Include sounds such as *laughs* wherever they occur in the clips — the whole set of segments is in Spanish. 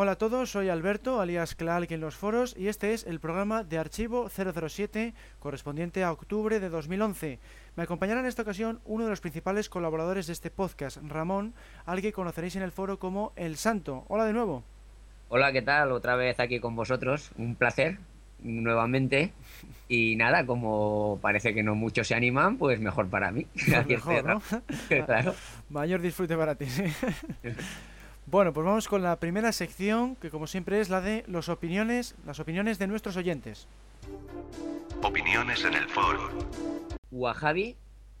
Hola a todos, soy Alberto, alias Clark en los foros, y este es el programa de Archivo 007 correspondiente a octubre de 2011. Me acompañará en esta ocasión uno de los principales colaboradores de este podcast, Ramón, al que conoceréis en el foro como El Santo. Hola de nuevo. Hola, ¿qué tal? Otra vez aquí con vosotros. Un placer nuevamente. *laughs* Y nada, como parece que no muchos se animan, pues mejor para mí. Pues *laughs* mejor, ¿no? *laughs* claro. Mayor disfrute para ti, sí. Bueno, pues vamos con la primera sección, que como siempre es la de los opiniones, las opiniones de nuestros oyentes. Opiniones en el foro. Wahabi,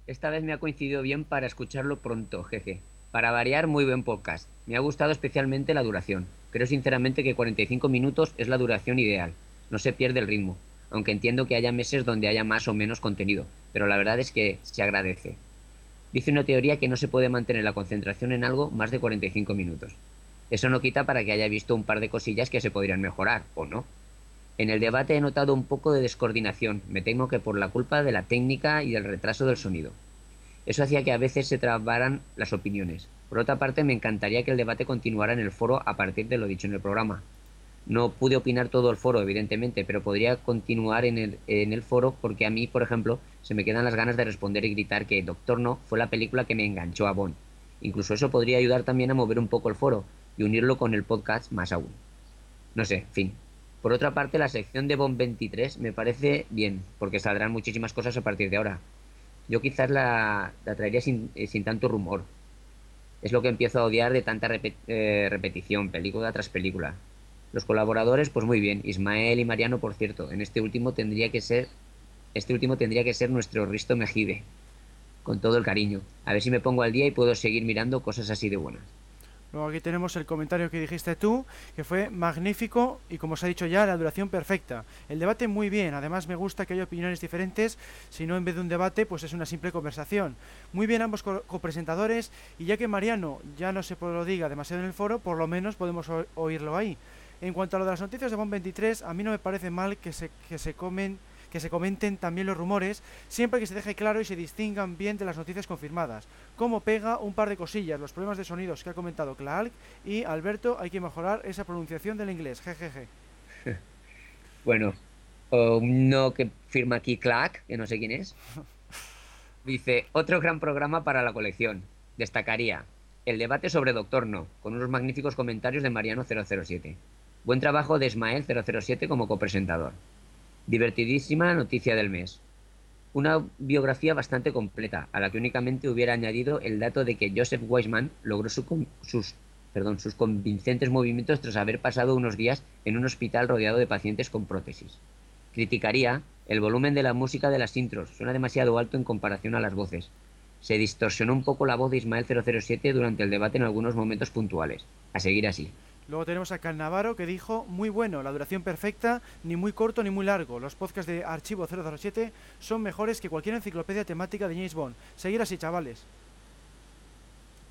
esta vez me ha coincidido bien para escucharlo pronto, jeje. Para variar, muy buen podcast. Me ha gustado especialmente la duración. Creo sinceramente que 45 minutos es la duración ideal. No se pierde el ritmo, aunque entiendo que haya meses donde haya más o menos contenido, pero la verdad es que se agradece. Dice una teoría que no se puede mantener la concentración en algo más de 45 minutos. Eso no quita para que haya visto un par de cosillas que se podrían mejorar, ¿o no? En el debate he notado un poco de descoordinación, me temo que por la culpa de la técnica y del retraso del sonido. Eso hacía que a veces se trabaran las opiniones. Por otra parte, me encantaría que el debate continuara en el foro a partir de lo dicho en el programa. No pude opinar todo el foro, evidentemente, pero podría continuar en el, en el foro porque a mí, por ejemplo, se me quedan las ganas de responder y gritar que Doctor No fue la película que me enganchó a Bond. Incluso eso podría ayudar también a mover un poco el foro y unirlo con el podcast más aún. No sé, fin. Por otra parte, la sección de Bond 23 me parece bien, porque saldrán muchísimas cosas a partir de ahora. Yo quizás la, traería sin, eh, sin, tanto rumor. Es lo que empiezo a odiar de tanta eh, repetición, película tras película. Los colaboradores, pues muy bien. Ismael y Mariano, por cierto. En este último tendría que ser. Este último tendría que ser nuestro Risto Mejide. Con todo el cariño. A ver si me pongo al día y puedo seguir mirando cosas así de buenas. Luego aquí tenemos el comentario que dijiste tú, que fue magnífico y como os ha dicho ya, la duración perfecta. El debate muy bien, además me gusta que haya opiniones diferentes, si no en vez de un debate, pues es una simple conversación. Muy bien ambos copresentadores y ya que Mariano ya no se lo diga demasiado en el foro, por lo menos podemos oírlo ahí. En cuanto a lo de las noticias de Bond 23, a mí no me parece mal que se, que se comen que se comenten también los rumores, siempre que se deje claro y se distingan bien de las noticias confirmadas. Como pega un par de cosillas, los problemas de sonidos que ha comentado Clark y Alberto, hay que mejorar esa pronunciación del inglés, jejeje. *laughs* bueno, no que firma aquí Clark, que no sé quién es. *laughs* Dice, otro gran programa para la colección. Destacaría el debate sobre Doctor No, con unos magníficos comentarios de Mariano 007. Buen trabajo de Ismael 007 como copresentador. Divertidísima noticia del mes. Una biografía bastante completa, a la que únicamente hubiera añadido el dato de que Joseph Weisman logró su, sus, perdón, sus convincentes movimientos tras haber pasado unos días en un hospital rodeado de pacientes con prótesis. Criticaría el volumen de la música de las intros, suena demasiado alto en comparación a las voces. Se distorsionó un poco la voz de Ismael 007 durante el debate en algunos momentos puntuales. A seguir así. Luego tenemos a Calnavaro que dijo, muy bueno, la duración perfecta, ni muy corto ni muy largo. Los podcasts de Archivo 007 son mejores que cualquier enciclopedia temática de James Bond. Seguir así, chavales.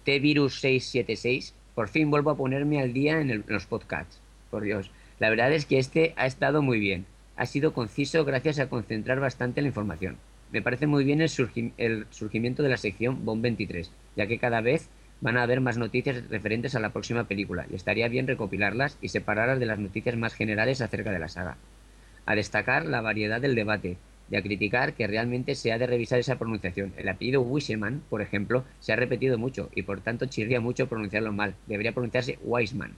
T-Virus 676, por fin vuelvo a ponerme al día en, los podcasts. Por Dios, la verdad es que este ha estado muy bien. Ha sido conciso gracias a concentrar bastante la información. Me parece muy bien el, el surgimiento de la sección Bond 23, ya que cada vez van a haber más noticias referentes a la próxima película y estaría bien recopilarlas y separarlas de las noticias más generales acerca de la saga. A destacar la variedad del debate y a criticar que realmente se ha de revisar esa pronunciación. El apellido Wiseman, por ejemplo, se ha repetido mucho y por tanto chirría mucho pronunciarlo mal. Debería pronunciarse Wiseman.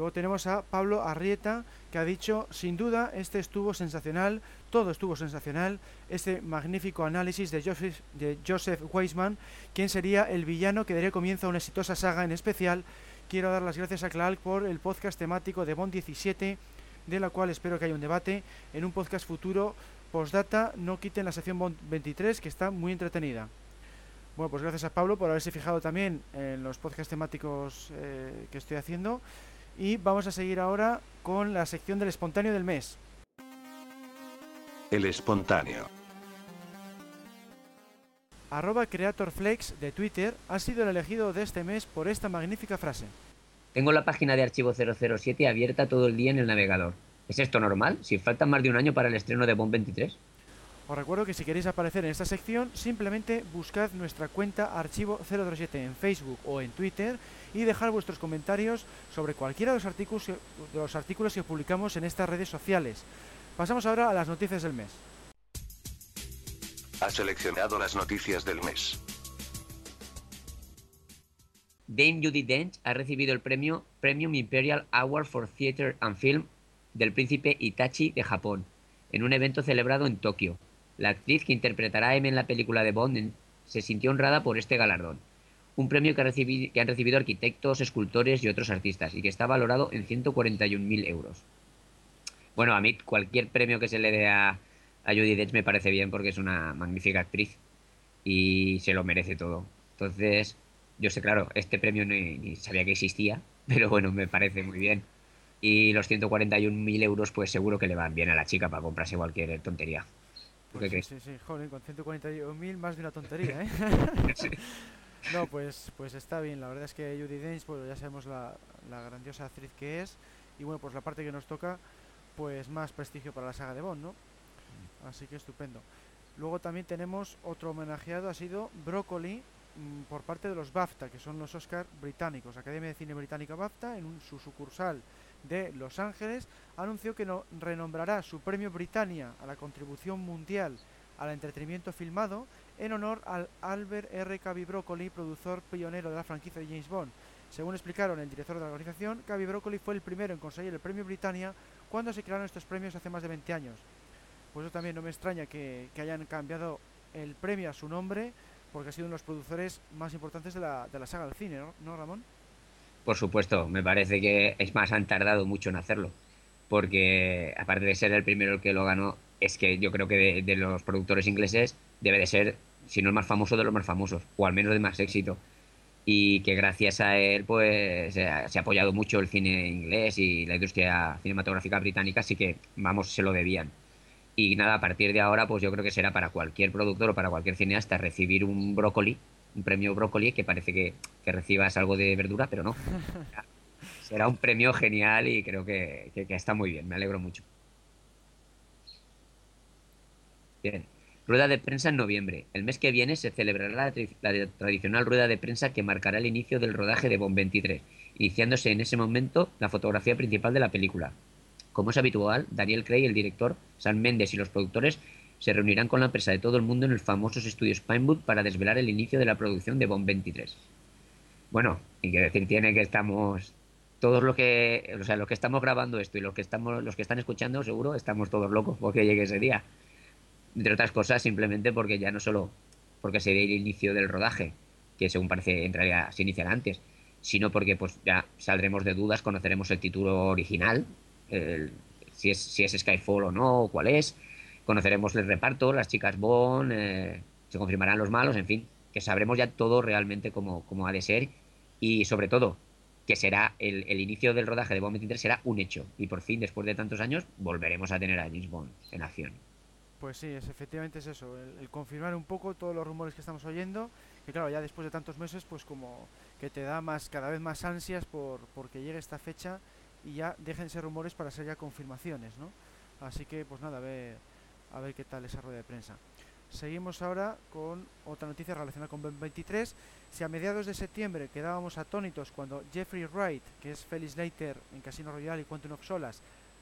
Luego tenemos a Pablo Arrieta, que ha dicho, sin duda, este estuvo sensacional, todo estuvo sensacional, este magnífico análisis de Joseph, de Joseph Weisman, quien sería el villano que daría comienzo a una exitosa saga en especial. Quiero dar las gracias a Clark por el podcast temático de Bond 17, de la cual espero que haya un debate en un podcast futuro. Postdata, no quiten la sección Bond 23, que está muy entretenida. Bueno, pues gracias a Pablo por haberse fijado también en los podcasts temáticos eh, que estoy haciendo. Y vamos a seguir ahora con la sección del espontáneo del mes. El espontáneo. arroba creatorflex de Twitter ha sido el elegido de este mes por esta magnífica frase. Tengo la página de archivo 007 abierta todo el día en el navegador. ¿Es esto normal? Si falta más de un año para el estreno de Bond 23. Os recuerdo que si queréis aparecer en esta sección, simplemente buscad nuestra cuenta archivo 007 en Facebook o en Twitter y dejar vuestros comentarios sobre cualquiera de los artículos, de los artículos que publicamos en estas redes sociales. Pasamos ahora a las noticias del mes. Ha seleccionado las noticias del mes. Dame Judy Dench ha recibido el premio Premium Imperial Award for Theatre and Film del príncipe Itachi de Japón, en un evento celebrado en Tokio. La actriz que interpretará a M en la película de Bond se sintió honrada por este galardón, un premio que, han recibido arquitectos, escultores y otros artistas, y que está valorado en 141.000 euros. Bueno, a mí cualquier premio que se le dé a, a Judy Dench me parece bien porque es una magnífica actriz y se lo merece todo. Entonces, yo sé, claro, este premio ni, sabía que existía, *laughs* pero bueno, me parece muy bien. Y los 141.000 euros, pues seguro que le van bien a la chica para comprarse cualquier tontería. Pues sí, sí, joder, con 141.000 más de una tontería, ¿eh? *laughs* No, pues, pues está bien. La verdad es que Judy Dench, pues ya sabemos la, la, grandiosa actriz que es. Y bueno, pues la parte que nos toca, pues más prestigio para la saga de Bond, ¿no? Así que estupendo. Luego también tenemos otro homenajeado, ha sido Broccoli, Mm, por parte de los BAFTA, que son los Oscar británicos. Academia de Cine Británica BAFTA, en un, su sucursal de Los Ángeles, anunció que no, renombrará su premio Britannia a la contribución mundial al entretenimiento filmado en honor al Albert R. Cavi Broccoli, productor pionero de la franquicia de James Bond. Según explicaron el director de la organización, Cavi Broccoli fue el primero en conseguir el premio Britannia cuando se crearon estos premios hace más de 20 años. Pues eso también no me extraña que, que hayan cambiado el premio a su nombre porque ha sido uno de los productores más importantes de la, de la saga del cine, ¿no? Ramón? Por supuesto, me parece que es más, han tardado mucho en hacerlo, porque aparte de ser el primero el que lo ganó, es que yo creo que de, los productores ingleses debe de ser, si no el más famoso, de los más famosos, o al menos de más éxito. Y que gracias a él, pues se ha, se ha apoyado mucho el cine inglés y la industria cinematográfica británica, así que, vamos, se lo debían. Y nada, a partir de ahora, pues yo creo que será para cualquier productor o para cualquier cineasta recibir un brócoli, un premio brócoli, que parece que, que recibas algo de verdura, pero no. *laughs* será un premio genial y creo que, que, está muy bien, me alegro mucho. Bien, rueda de prensa en noviembre. El mes que viene se celebrará la, tradicional rueda de prensa que marcará el inicio del rodaje de Bond 23, iniciándose en ese momento la fotografía principal de la película. Como es habitual, Daniel Craig, el director, Sam Mendes y los productores se reunirán con la empresa de todo el mundo en el famosos estudios Pinewood para desvelar el inicio de la producción de Bond 23. Bueno, y que decir tiene que estamos todos los que, o sea, los que estamos grabando esto y los que estamos, los que están escuchando, seguro estamos todos locos porque llegue ese día. Entre otras cosas, simplemente porque ya no solo porque sería el inicio del rodaje, que según parece en realidad se iniciará antes, sino porque pues ya saldremos de dudas, conoceremos el título original, si, es, si es Skyfall o no, cuál es. Conoceremos el reparto, las chicas Bond, eh, se confirmarán los malos, en fin, que sabremos ya todo realmente como, como ha de ser y sobre todo que será el, el, inicio del rodaje de Bond 23 será un hecho y por fin después de tantos años volveremos a tener a James Bond en acción. Pues sí, es, efectivamente es eso, el, confirmar un poco todos los rumores que estamos oyendo, que claro, ya después de tantos meses, pues como que te da más cada vez más ansias por, por que llegue esta fecha y ya déjense rumores para ser ya confirmaciones, ¿no? Así que pues nada, a ver, a ver qué tal esa rueda de prensa. Seguimos ahora con otra noticia relacionada con Ben 23. Si a mediados de septiembre quedábamos atónitos cuando Jeffrey Wright, que es Felix Leiter en Casino Royale y Quantum of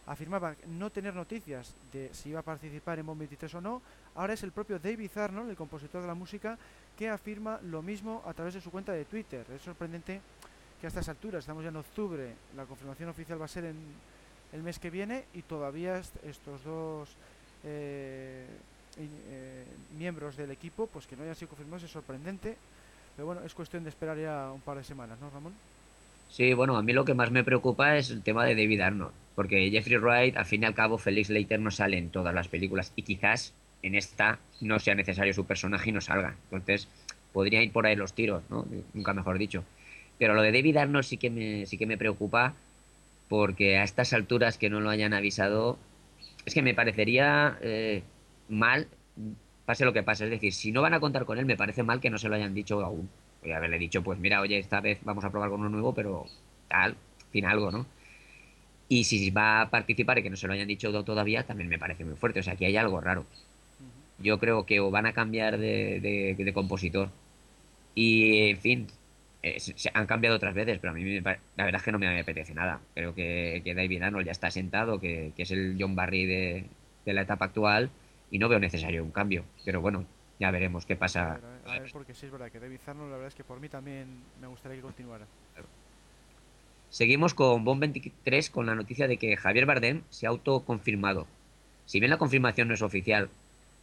afirmaba no tener noticias de si iba a participar en Bond 23 o no, ahora es el propio David Arnold, el compositor de la música, que afirma lo mismo a través de su cuenta de Twitter. Es sorprendente que a estas alturas, estamos ya en octubre, la confirmación oficial va a ser en el mes que viene y todavía estos dos eh, eh, miembros del equipo, pues que no hayan sido confirmados es sorprendente, pero bueno, es cuestión de esperar ya un par de semanas, ¿no, Ramón? Sí, bueno, a mí lo que más me preocupa es el tema de David Arnold, porque Jeffrey Wright, al fin y al cabo, Felix Leiter no sale en todas las películas y quizás en esta no sea necesario su personaje y no salga. Entonces, podría ir por ahí los tiros, ¿no? Nunca mejor dicho. Pero lo de David Arnold sí que me, sí que me preocupa porque a estas alturas que no lo hayan avisado, es que me parecería eh, mal pase lo que pase. Es decir, si no van a contar con él, me parece mal que no se lo hayan dicho aún. Haberle dicho, pues mira, oye, esta vez vamos a probar con uno nuevo, pero tal, fin algo, ¿no? Y si va a participar y que no se lo hayan dicho todavía, también me parece muy fuerte. O sea, aquí hay algo raro. Yo creo que o van a cambiar de, de, compositor. Y, en fin, eh, se han cambiado otras veces, pero a mí la verdad es que no me apetece nada. Creo que, que David Arnold ya está sentado, que, que es el John Barry de, de, la etapa actual, y no veo necesario un cambio. Pero bueno, ya veremos qué pasa. A ver, porque sí es verdad que David la verdad es que por mí también me gustaría que continuara. Seguimos con Bomb 23 con la noticia de que Javier Bardem se ha autoconfirmado. Si bien la confirmación no es oficial,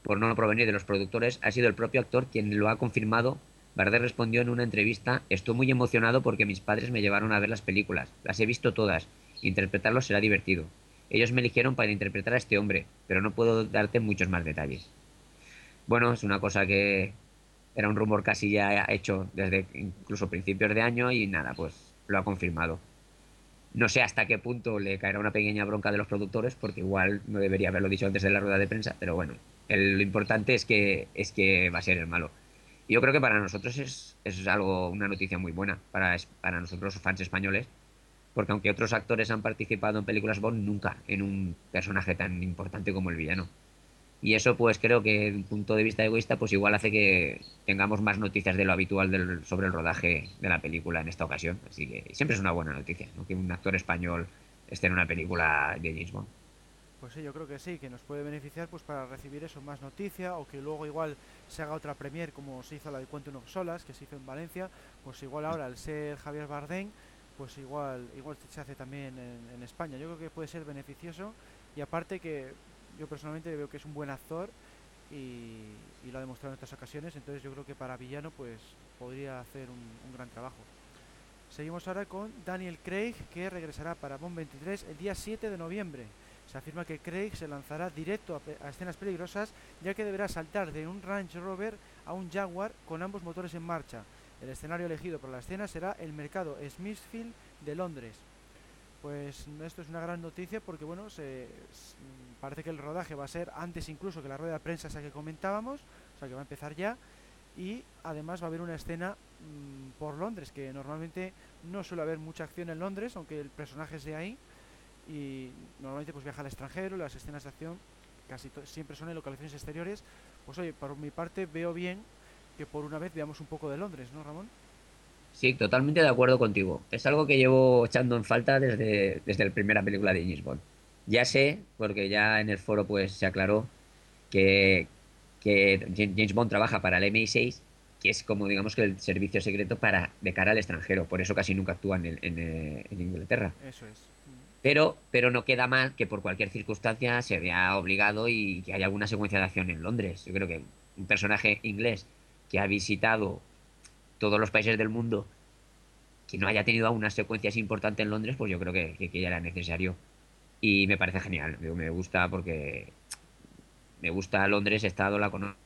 por no provenir de los productores, ha sido el propio actor quien lo ha confirmado. Bardem respondió en una entrevista, estoy muy emocionado porque mis padres me llevaron a ver las películas, las he visto todas, interpretarlo será divertido. Ellos me eligieron para interpretar a este hombre, pero no puedo darte muchos más detalles. Bueno, es una cosa que era un rumor casi ya hecho desde incluso principios de año y nada, pues lo ha confirmado. No sé hasta qué punto le caerá una pequeña bronca de los productores, porque igual no debería haberlo dicho antes de la rueda de prensa, pero bueno, lo importante es que, es que va a ser el malo. Yo creo que para nosotros es, es algo, una noticia muy buena, para, para nosotros fans españoles, porque aunque otros actores han participado en películas Bond, nunca en un personaje tan importante como el villano. Y eso, pues creo que desde un punto de vista egoísta, pues igual hace que tengamos más noticias de lo habitual sobre el rodaje de la película en esta ocasión. Así que siempre es una buena noticia, ¿no? Que un actor español esté en una película de James Bond. Pues sí, yo creo que sí, que nos puede beneficiar pues para recibir eso, más noticia, o que luego igual se haga otra premier como se hizo la de Cuento Unos Solas, que se hizo en Valencia, pues igual ahora al ser Javier Bardem, pues igual, igual se hace también en, en España. Yo creo que puede ser beneficioso y aparte que yo personalmente veo que es un buen actor y, lo ha demostrado en estas ocasiones, entonces yo creo que para villano pues podría hacer un, gran trabajo. Seguimos ahora con Daniel Craig, que regresará para Bond 23 el día 7 de noviembre. Se afirma que Craig se lanzará directo a, escenas peligrosas, ya que deberá saltar de un Range Rover a un Jaguar con ambos motores en marcha. El escenario elegido para la escena será el mercado Smithfield de Londres. Pues esto es una gran noticia porque bueno, se, parece que el rodaje va a ser antes incluso que la rueda de prensa esa que comentábamos, o sea que va a empezar ya y además va a haber una escena mm, por Londres que normalmente no suele haber mucha acción en Londres, aunque el personaje es de ahí y normalmente pues viaja al extranjero, las escenas de acción casi siempre son en localizaciones exteriores. Pues oye, por mi parte veo bien que por una vez veamos un poco de Londres, ¿no, Ramón? Sí, totalmente de acuerdo contigo. Es algo que llevo echando en falta desde, desde la primera película de James Bond. Ya sé, porque ya en el foro pues se aclaró que, que James Bond trabaja para el MI6, que es como digamos que el servicio secreto para de cara al extranjero. Por eso casi nunca actúa en, en, Inglaterra. Eso es. Pero, pero no queda mal que por cualquier circunstancia se vea obligado y que haya alguna secuencia de acción en Londres. Yo creo que un personaje inglés que ha visitado todos los países del mundo que no haya tenido aún unas secuencias importantes en Londres, pues yo creo que, ya era necesario. Y me parece genial, me gusta porque me gusta Londres, he estado, la conozco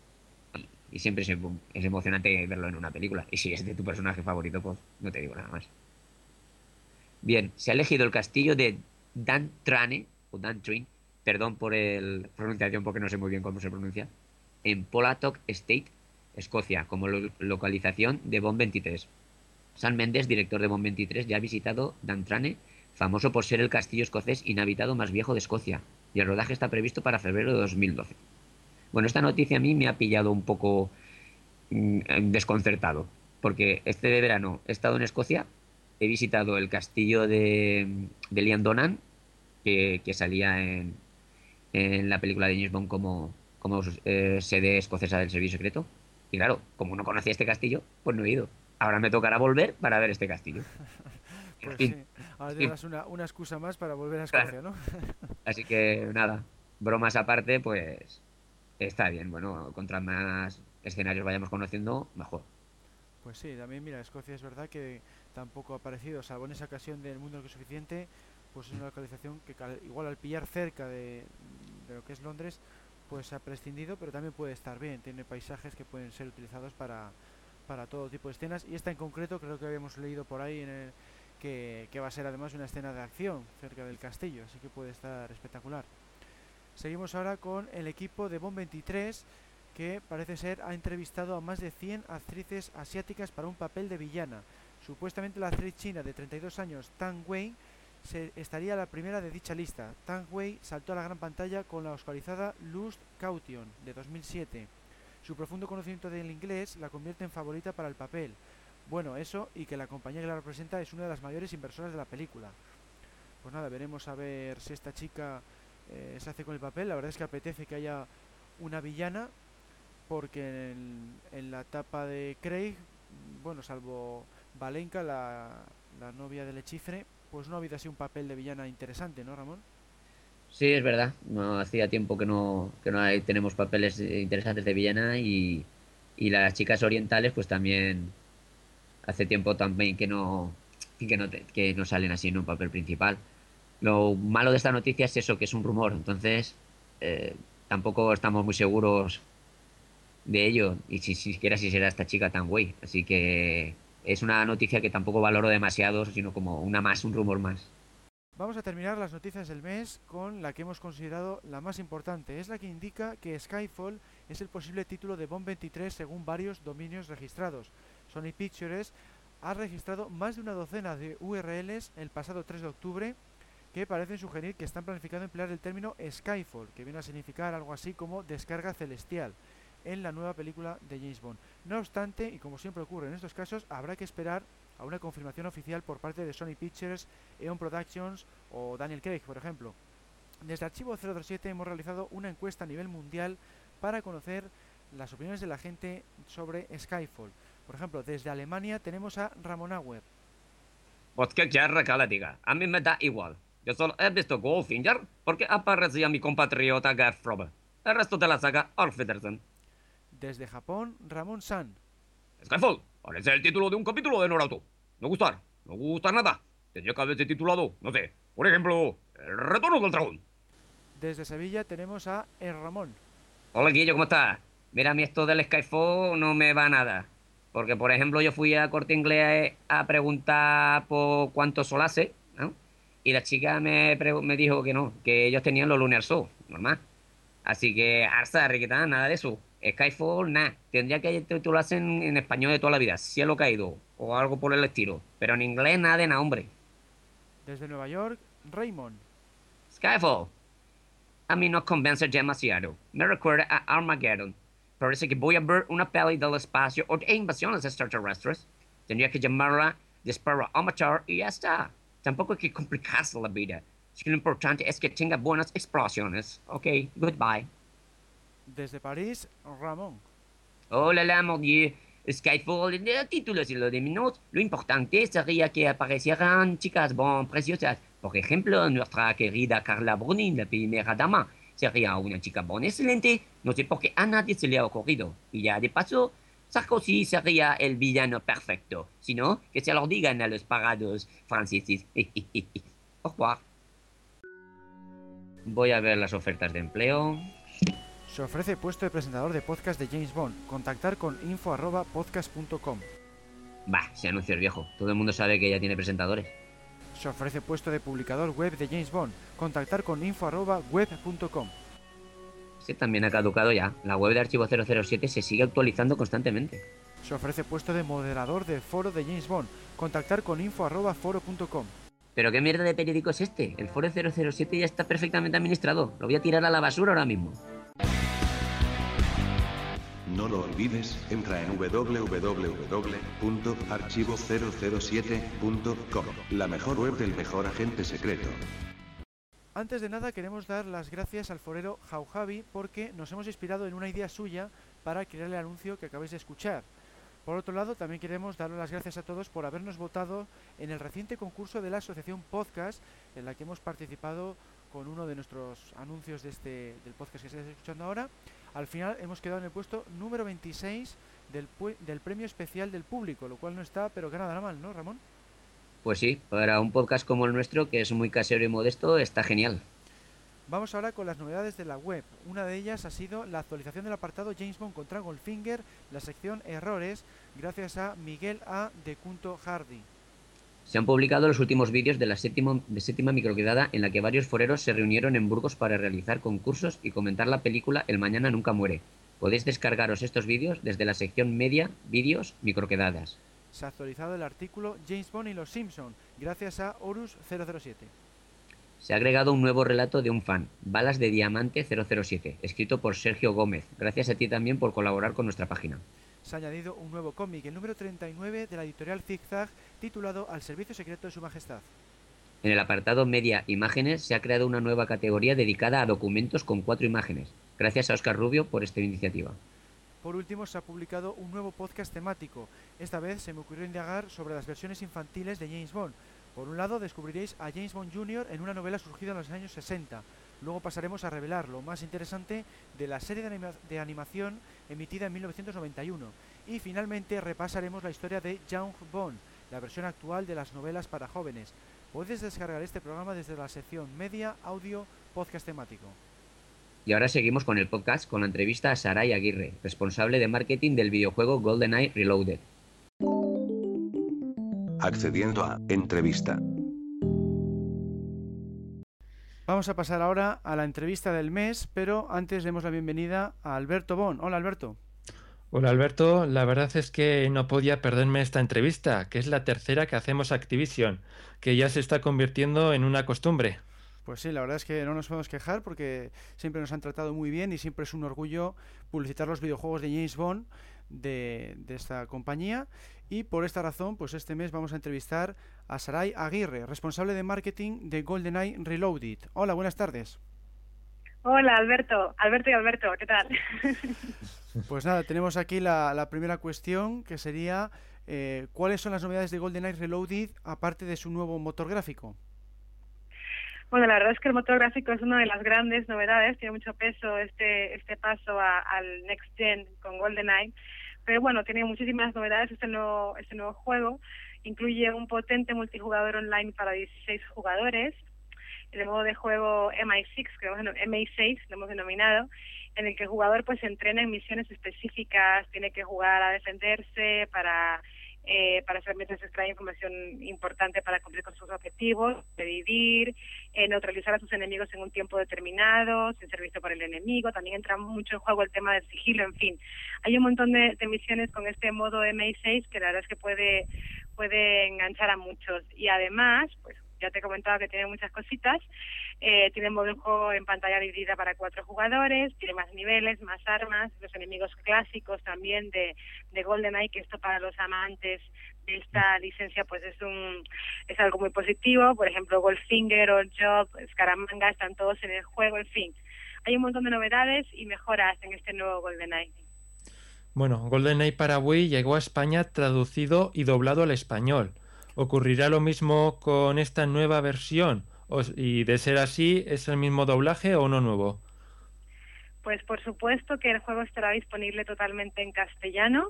y siempre es, es, emocionante verlo en una película. Y si es de tu personaje favorito, pues no te digo nada más. Bien, se ha elegido el castillo de Dan Trane, o Dan Trin, perdón por la pronunciación porque no sé muy bien cómo se pronuncia, en Polatok State, Escocia, como localización de Bond 23. San Méndez, director de Bond 23, ya ha visitado Dantrane, famoso por ser el castillo escocés inhabitado más viejo de Escocia, y el rodaje está previsto para febrero de 2012. Bueno, esta noticia a mí me ha pillado un poco mm, desconcertado, porque este de verano he estado en Escocia, he visitado el castillo de, de Lian Donan, que, salía en, en, la película de James Bond como, como eh, sede escocesa del servicio secreto, y claro, como no conocía este castillo, pues no he ido. Ahora me tocará volver para ver este castillo. *laughs* pues sí, ahora tendrás una, una, excusa más para volver a Escocia, ¿no? *laughs* Así que nada, bromas aparte, pues está bien. Bueno, contra más escenarios vayamos conociendo, mejor. Pues sí, también mira, Escocia es verdad que tampoco ha aparecido, salvo en esa ocasión del mundo que es suficiente, pues es una localización que igual al pillar cerca de, de lo que es Londres, pues ha prescindido, pero también puede estar bien. Tiene paisajes que pueden ser utilizados para, para todo tipo de escenas. Y esta en concreto creo que habíamos leído por ahí en el, que, que va a ser además una escena de acción cerca del castillo, así que puede estar espectacular. Seguimos ahora con el equipo de Bomb 23 que parece ser ha entrevistado a más de 100 actrices asiáticas para un papel de villana. Supuestamente la actriz china de 32 años, Tang Wei, se, estaría la primera de dicha lista. Tang Wei saltó a la gran pantalla con la oscarizada Lust Caution de 2007. Su profundo conocimiento del inglés la convierte en favorita para el papel. Bueno, eso y que la compañía que la representa es una de las mayores inversoras de la película. Pues nada, veremos a ver si esta chica eh, se hace con el papel. La verdad es que apetece que haya una villana, porque en, en la etapa de Craig, bueno, salvo Valenka, la, novia del hechifre, pues no ha habido así un papel de villana interesante, ¿no, Ramón? Sí, es verdad. No hacía tiempo que no, que no hay, tenemos papeles interesantes de villana y, y las chicas orientales, pues también hace tiempo también que no que no, que no salen así en un papel principal. Lo malo de esta noticia es eso, que es un rumor. Entonces, eh, tampoco estamos muy seguros de ello. Y si siquiera si será esta chica tan güey. Así que es una noticia que tampoco valoro demasiado, sino como una más, un rumor más. Vamos a terminar las noticias del mes con la que hemos considerado la más importante. Es la que indica que Skyfall es el posible título de Bond 23 según varios dominios registrados. Sony Pictures ha registrado más de una docena de URLs el pasado 3 de octubre que parecen sugerir que están planificando emplear el término Skyfall, que viene a significar algo así como descarga celestial, en la nueva película de James Bond. No obstante, y como siempre ocurre en estos casos, habrá que esperar a una confirmación oficial por parte de Sony Pictures, Eon Productions o Daniel Craig, por ejemplo. Desde Archivo 007 hemos realizado una encuesta a nivel mundial para conocer las opiniones de la gente sobre Skyfall. Por ejemplo, desde Alemania tenemos a Ramón Auer. Pues qué quiere que le diga, a mí me da igual. Yo solo he visto Goldfinger porque aparecía mi compatriota Frobe. El resto de la saga, Alf. Desde Japón, Ramón San. Skyfall, parece el título de un capítulo de Naruto. No gustar, no gusta nada. Tendría que haberse titulado, no sé, por ejemplo, El retorno del dragón. Desde Sevilla tenemos a El Ramón. Hola Guillo, ¿cómo estás? Mira, a mí esto del Skyfall no me va nada. Porque, por ejemplo, yo fui a Corte Inglés a preguntar por cuánto solase, ¿no? Y la chica me, me dijo que no, que ellos tenían los Lunar Show, normal. Así que, Arsa, Riquetá, nada de eso. Skyfall, nada. Tendría que titularse en, en español de toda la vida, Cielo Caído, o algo por el estilo. Pero en inglés nada de nada, hombre. Desde Nueva York, Raymond. Skyfall. A mí no convence demasiado. Me recuerda a Armageddon. Parece que voy a ver una peli del espacio o de invasiones extraterrestres. Tendría que llamarla Disparo Amateur y ya está. Tampoco hay que complicarse la vida. Que lo importante es que tenga buenas explosiones. Ok, goodbye. Desde París, Ramón. Oh la la, mon Dieu. Skyfall, el título es lo de menos. Lo importante sería que aparecieran chicas bon preciosas. Por ejemplo, nuestra querida Carla Bruni, la primera dama. Sería una chica bon excelente. No sé por qué a nadie se le ha ocurrido. Y ya de paso, Sarkozy sería el villano perfecto. Si no, que se lo digan a los parados franceses. *laughs* Au revoir. Voy a ver las ofertas de empleo. Se ofrece puesto de presentador de podcast de James Bond. Contactar con info.podcast.com. Bah, ese anuncio es viejo. Todo el mundo sabe que ya tiene presentadores. Se ofrece puesto de publicador web de James Bond. Contactar con info.web.com. Ese también ha caducado ya. La web de Archivo 007 se sigue actualizando constantemente. Se ofrece puesto de moderador del foro de James Bond. Contactar con info.foro.com. ¿Pero qué mierda de periódico es este? El foro 007 ya está perfectamente administrado. Lo voy a tirar a la basura ahora mismo. No lo olvides, entra en www.archivo007.com, la mejor web del mejor agente secreto. Antes de nada queremos dar las gracias al forero Jaujavi porque nos hemos inspirado en una idea suya para crear el anuncio que acabáis de escuchar. Por otro lado, también queremos dar las gracias a todos por habernos votado en el reciente concurso de la Asociación Podcast, en la que hemos participado con uno de nuestros anuncios de este, del podcast que estáis escuchando ahora. Al final hemos quedado en el puesto número 26 del, del premio especial del público, lo cual no está, pero que nada mal, ¿no, Ramón? Pues sí, para un podcast como el nuestro, que es muy casero y modesto, está genial. Vamos ahora con las novedades de la web. Una de ellas ha sido la actualización del apartado James Bond contra Goldfinger, la sección Errores, gracias a Miguel A. de Cunto Hardy. Se han publicado los últimos vídeos de la séptima, de séptima microquedada en la que varios foreros se reunieron en Burgos para realizar concursos y comentar la película El Mañana Nunca Muere. Podéis descargaros estos vídeos desde la sección media, vídeos, microquedadas. Se ha actualizado el artículo James Bond y los Simpson, gracias a Horus 007. Se ha agregado un nuevo relato de un fan, Balas de Diamante 007, escrito por Sergio Gómez. Gracias a ti también por colaborar con nuestra página. Se ha añadido un nuevo cómic, el número 39 de la editorial Zigzag, titulado Al Servicio Secreto de Su Majestad. En el apartado Media Imágenes se ha creado una nueva categoría dedicada a documentos con cuatro imágenes. Gracias a Oscar Rubio por esta iniciativa. Por último, se ha publicado un nuevo podcast temático. Esta vez se me ocurrió indagar sobre las versiones infantiles de James Bond. Por un lado, descubriréis a James Bond Jr. en una novela surgida en los años 60. Luego pasaremos a revelar lo más interesante de la serie de, anima de animación emitida en 1991. Y finalmente repasaremos la historia de Young Bond, la versión actual de las novelas para jóvenes. Puedes descargar este programa desde la sección Media, Audio, Podcast temático. Y ahora seguimos con el podcast con la entrevista a Saray Aguirre, responsable de marketing del videojuego GoldenEye Reloaded. Accediendo a entrevista. Vamos a pasar ahora a la entrevista del mes, pero antes demos la bienvenida a Alberto Bon. Hola Alberto. Hola Alberto, la verdad es que no podía perderme esta entrevista, que es la tercera que hacemos Activision, que ya se está convirtiendo en una costumbre. Pues sí, la verdad es que no nos podemos quejar porque siempre nos han tratado muy bien y siempre es un orgullo publicitar los videojuegos de James Bond de, de esta compañía y por esta razón, pues este mes vamos a entrevistar a Saray Aguirre, responsable de marketing de GoldenEye Reloaded. Hola, buenas tardes. Hola, Alberto. Alberto y Alberto, ¿qué tal? *laughs* Pues nada, tenemos aquí la, la primera cuestión que sería eh, ¿cuáles son las novedades de GoldenEye Reloaded aparte de su nuevo motor gráfico? Bueno, la verdad es que el motor gráfico es una de las grandes novedades, tiene mucho peso este este paso a, al Next Gen con GoldenEye, pero bueno, tiene muchísimas novedades este nuevo, este nuevo juego, incluye un potente multijugador online para 16 jugadores, el modo de juego MI6, que hemos, MI6 lo hemos denominado, en el que el jugador pues entrena en misiones específicas, tiene que jugar a defenderse para eh, para hacer mientras extraer información importante para cumplir con sus objetivos, revivir, eh, neutralizar a sus enemigos en un tiempo determinado, sin ser visto por el enemigo, también entra mucho en juego el tema del sigilo, en fin. Hay un montón de, de misiones con este modo MI6 que la verdad es que puede, puede enganchar a muchos y además, pues ya te he comentado que tiene muchas cositas. Eh, tiene modo de juego en pantalla dividida para cuatro jugadores, tiene más niveles, más armas, los enemigos clásicos también de, de GoldenEye, que esto para los amantes de esta licencia pues es un es algo muy positivo. Por ejemplo, Goldfinger o Job, Scaramanga están todos en el juego, en fin. Hay un montón de novedades y mejoras en este nuevo GoldenEye. Bueno, GoldenEye para Wii llegó a España traducido y doblado al español. ¿Ocurrirá lo mismo con esta nueva versión? Y de ser así, ¿es el mismo doblaje o no nuevo? Pues por supuesto que el juego estará disponible totalmente en castellano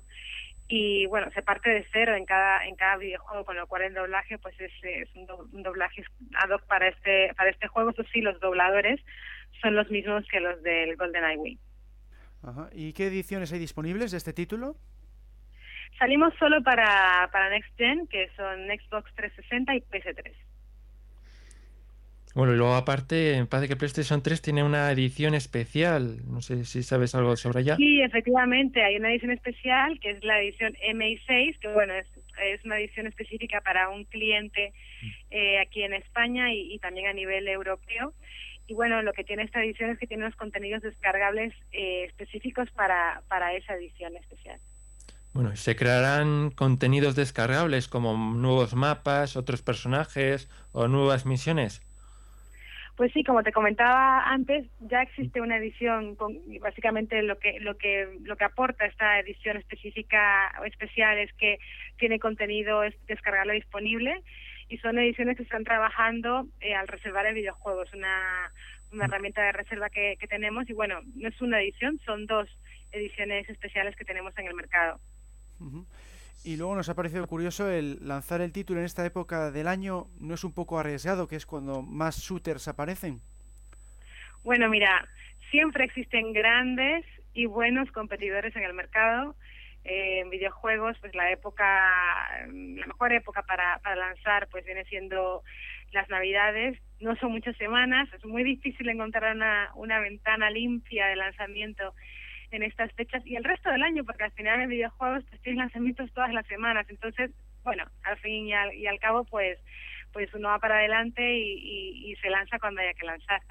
y bueno, se parte de cero en cada en cada videojuego, con lo cual el doblaje pues es, es un, do, un, doblaje ad hoc para este para este juego. Eso sí, los dobladores son los mismos que los del GoldenEye Wii. Ajá. ¿Y qué ediciones hay disponibles de este título? Salimos solo para, para Next Gen, que son Xbox 360 y PS3. Bueno, y luego aparte, parece que PlayStation 3 tiene una edición especial. No sé si sabes algo sobre ella. Sí, efectivamente, hay una edición especial que es la edición MI6, que bueno, es, es una edición específica para un cliente eh, aquí en España y, y, también a nivel europeo. Y bueno, lo que tiene esta edición es que tiene unos contenidos descargables eh, específicos para, para esa edición especial. Bueno, ¿se crearán contenidos descargables como nuevos mapas, otros personajes o nuevas misiones? Pues sí, como te comentaba antes, ya existe una edición con básicamente lo que lo que lo que aporta esta edición específica o especial es que tiene contenido descargable disponible y son ediciones que están trabajando eh, al reservar el videojuego, es una una herramienta de reserva que, que tenemos y bueno, no es una edición, son dos ediciones especiales que tenemos en el mercado. Y luego nos ha parecido curioso el lanzar el título en esta época del año, ¿no es un poco arriesgado, que es cuando más shooters aparecen? Bueno, mira, siempre existen grandes y buenos competidores en el mercado. Eh, en videojuegos, pues la época, la mejor época para, para lanzar, pues viene siendo las navidades. No son muchas semanas, es muy difícil encontrar una, una ventana limpia de lanzamiento en estas fechas y el resto del año, porque al final en videojuegos pues, tienes lanzamientos todas las semanas. Entonces, bueno, al fin y al, y al cabo, pues pues uno va para adelante y, y se lanza cuando haya que lanzar.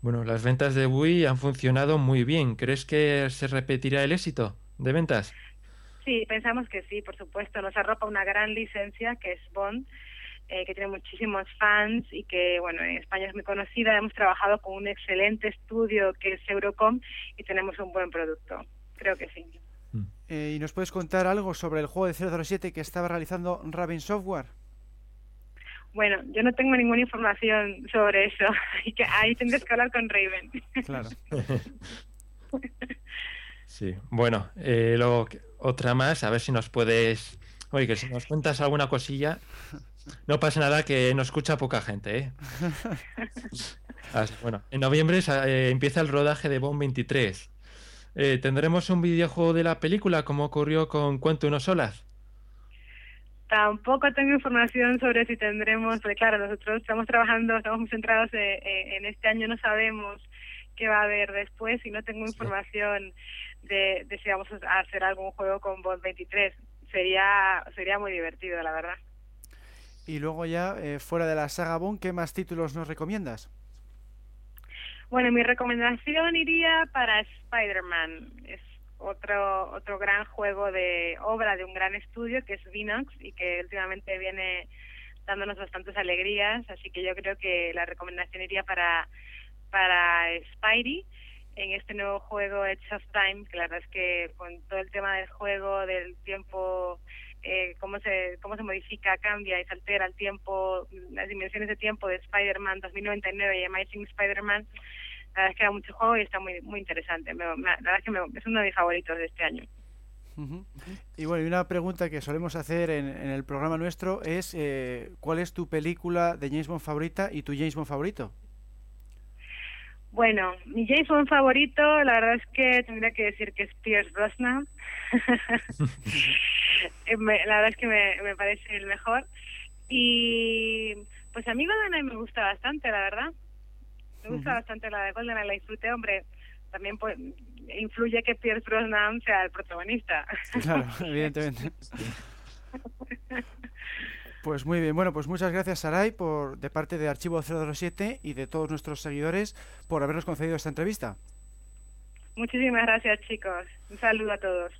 Bueno, las ventas de Wii han funcionado muy bien. ¿Crees que se repetirá el éxito de ventas? Sí, pensamos que sí, por supuesto. Nos arropa una gran licencia que es Bond eh, que tiene muchísimos fans y que, bueno, en España es muy conocida. Hemos trabajado con un excelente estudio que es Eurocom y tenemos un buen producto. Creo que sí. Mm. Eh, ¿Y nos puedes contar algo sobre el juego de 007 que estaba realizando Raven Software? Bueno, yo no tengo ninguna información sobre eso, *laughs* y que ahí tendrás que hablar con Raven. Claro. *laughs* sí, bueno, eh, luego otra más, a ver si nos puedes, oye, que si nos cuentas alguna cosilla no pasa nada que no escucha poca gente, ¿eh? *laughs* bueno, en noviembre eh, empieza el rodaje de Bond 23. Eh, ¿Tendremos un videojuego de la película como ocurrió con Cuento unos olas? Tampoco tengo información sobre si tendremos, porque claro, nosotros estamos trabajando, estamos muy centrados en este año, no sabemos qué va a haber después y no tengo información de, de si vamos a hacer algún juego con Bond 23. Sería, sería muy divertido, la verdad. Y luego ya, eh, fuera de la saga Bond, ¿qué más títulos nos recomiendas? Bueno, mi recomendación iría para Spider-Man. Es otro otro gran juego de obra de un gran estudio que es Vinox y que últimamente viene dándonos bastantes alegrías, así que yo creo que la recomendación iría para para Spidey en este nuevo juego Edge of Time, que la verdad es que con todo el tema del juego, del tiempo eh, cómo se cómo se modifica, cambia y se altera el tiempo, las dimensiones de tiempo de Spider-Man 2099 y Amazing Spider-Man. La verdad es que era mucho juego y está muy muy interesante. la verdad es que es uno de mis favoritos de este año. Y bueno, y una pregunta que solemos hacer en, el programa nuestro es eh, ¿cuál es tu película de James Bond favorita y tu James Bond favorito? Bueno, mi James Bond favorito, la verdad es que tendría que decir que es Pierce Brosnan. *laughs* La verdad es que me, parece el mejor. Y pues a mí GoldenEye me gusta bastante, la verdad. Me gusta bastante la de GoldenEye, la disfruté, hombre. También pues influye que Pierce Brosnan sea el protagonista. Claro, *laughs* evidentemente. Pues muy bien, bueno, pues muchas gracias Saray por de parte de Archivo 007 y de todos nuestros seguidores por habernos concedido esta entrevista. Muchísimas gracias chicos, un saludo a todos.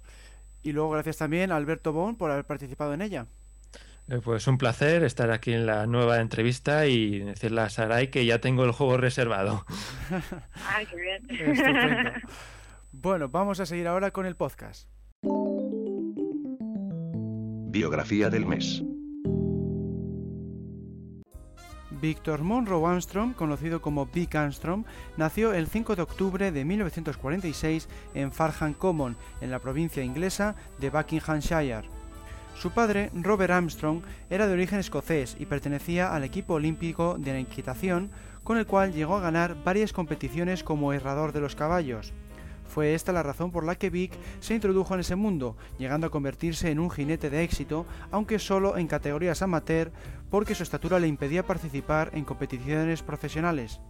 Y luego gracias también a Alberto Bon por haber participado en ella. Eh, pues un placer estar aquí en la nueva entrevista y decirle a Saray que ya tengo el juego reservado. *laughs* Ay, qué bien. *laughs* Bueno, vamos a seguir ahora con el podcast. Biografía del mes. Victor Monroe Armstrong, conocido como Vic Armstrong, nació el 5 de octubre de 1946 en Farham Common, en la provincia inglesa de Buckinghamshire. Su padre, Robert Armstrong, era de origen escocés y pertenecía al equipo olímpico de la equitación, con el cual llegó a ganar varias competiciones como herrador de los caballos. Fue esta la razón por la que Vic se introdujo en ese mundo, llegando a convertirse en un jinete de éxito, aunque solo en categorías amateur, porque su estatura le impedía participar en competiciones profesionales.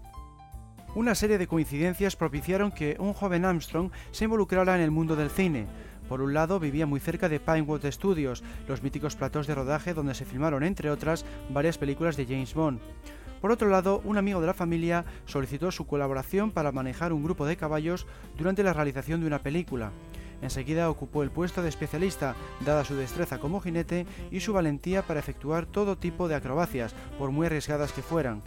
Una serie de coincidencias propiciaron que un joven Armstrong se involucrara en el mundo del cine. Por un lado, vivía muy cerca de Pinewood Studios, los míticos platós de rodaje donde se filmaron, entre otras, varias películas de James Bond. Por otro lado, un amigo de la familia solicitó su colaboración para manejar un grupo de caballos durante la realización de una película. Enseguida ocupó el puesto de especialista, dada su destreza como jinete y su valentía para efectuar todo tipo de acrobacias, por muy arriesgadas que fueran.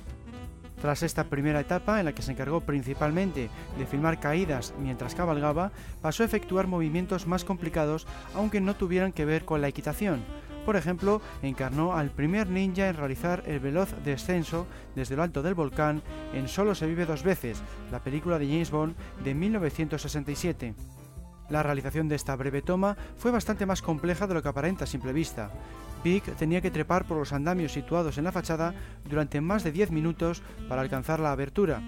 Tras esta primera etapa, en la que se encargó principalmente de filmar caídas mientras cabalgaba, pasó a efectuar movimientos más complicados aunque no tuvieran que ver con la equitación, por ejemplo, encarnó al primer ninja en realizar el veloz descenso desde lo alto del volcán en Solo se vive dos veces, la película de James Bond de 1967. La realización de esta breve toma fue bastante más compleja de lo que aparenta a simple vista. Vic tenía que trepar por los andamios situados en la fachada durante más de 10 minutos para alcanzar la abertura.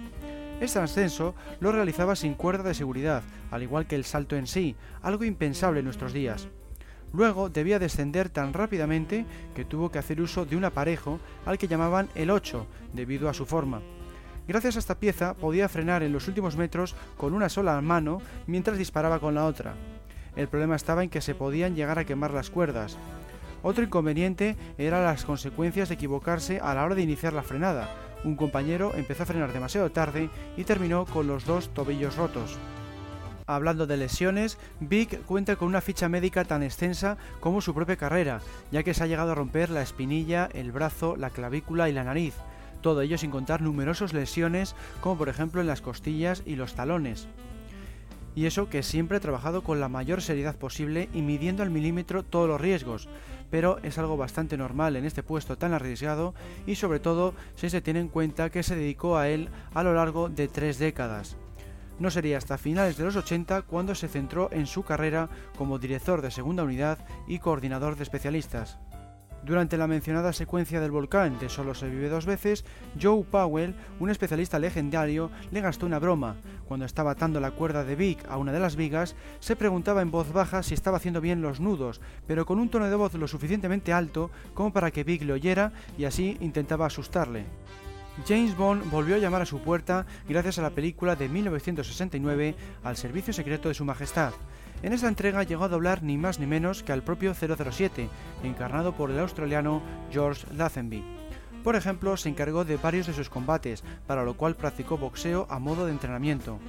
Este ascenso lo realizaba sin cuerda de seguridad, al igual que el salto en sí, algo impensable en nuestros días. Luego debía descender tan rápidamente que tuvo que hacer uso de un aparejo al que llamaban el 8 debido a su forma. Gracias a esta pieza podía frenar en los últimos metros con una sola mano mientras disparaba con la otra. El problema estaba en que se podían llegar a quemar las cuerdas. Otro inconveniente era las consecuencias de equivocarse a la hora de iniciar la frenada. Un compañero empezó a frenar demasiado tarde y terminó con los dos tobillos rotos. Hablando de lesiones, Vic cuenta con una ficha médica tan extensa como su propia carrera, ya que se ha llegado a romper la espinilla, el brazo, la clavícula y la nariz. Todo ello sin contar numerosas lesiones, como por ejemplo en las costillas y los talones. Y eso que siempre ha trabajado con la mayor seriedad posible y midiendo al milímetro todos los riesgos, pero es algo bastante normal en este puesto tan arriesgado y sobre todo si se tiene en cuenta que se dedicó a él a lo largo de tres décadas. No sería hasta finales de los 80 cuando se centró en su carrera como director de segunda unidad y coordinador de especialistas. Durante la mencionada secuencia del volcán de Solo se vive dos veces, Joe Powell, un especialista legendario, le gastó una broma. Cuando estaba atando la cuerda de Vic a una de las vigas, se preguntaba en voz baja si estaba haciendo bien los nudos, pero con un tono de voz lo suficientemente alto como para que Vic le oyera y así intentaba asustarle. James Bond volvió a llamar a su puerta gracias a la película de 1969 Al Servicio Secreto de Su Majestad. En esa entrega llegó a doblar ni más ni menos que al propio 007, encarnado por el australiano George Lazenby. Por ejemplo, se encargó de varios de sus combates, para lo cual practicó boxeo a modo de entrenamiento.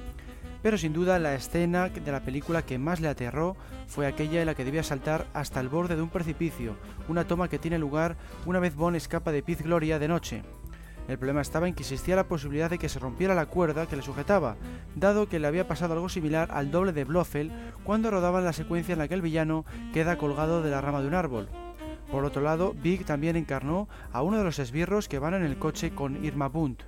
Pero sin duda la escena de la película que más le aterró fue aquella en la que debía saltar hasta el borde de un precipicio, una toma que tiene lugar una vez Bond escapa de Piz Gloria de noche. El problema estaba en que existía la posibilidad de que se rompiera la cuerda que le sujetaba, dado que le había pasado algo similar al doble de Blofeld cuando rodaban la secuencia en la que el villano queda colgado de la rama de un árbol. Por otro lado, Big también encarnó a uno de los esbirros que van en el coche con Irma Bunt.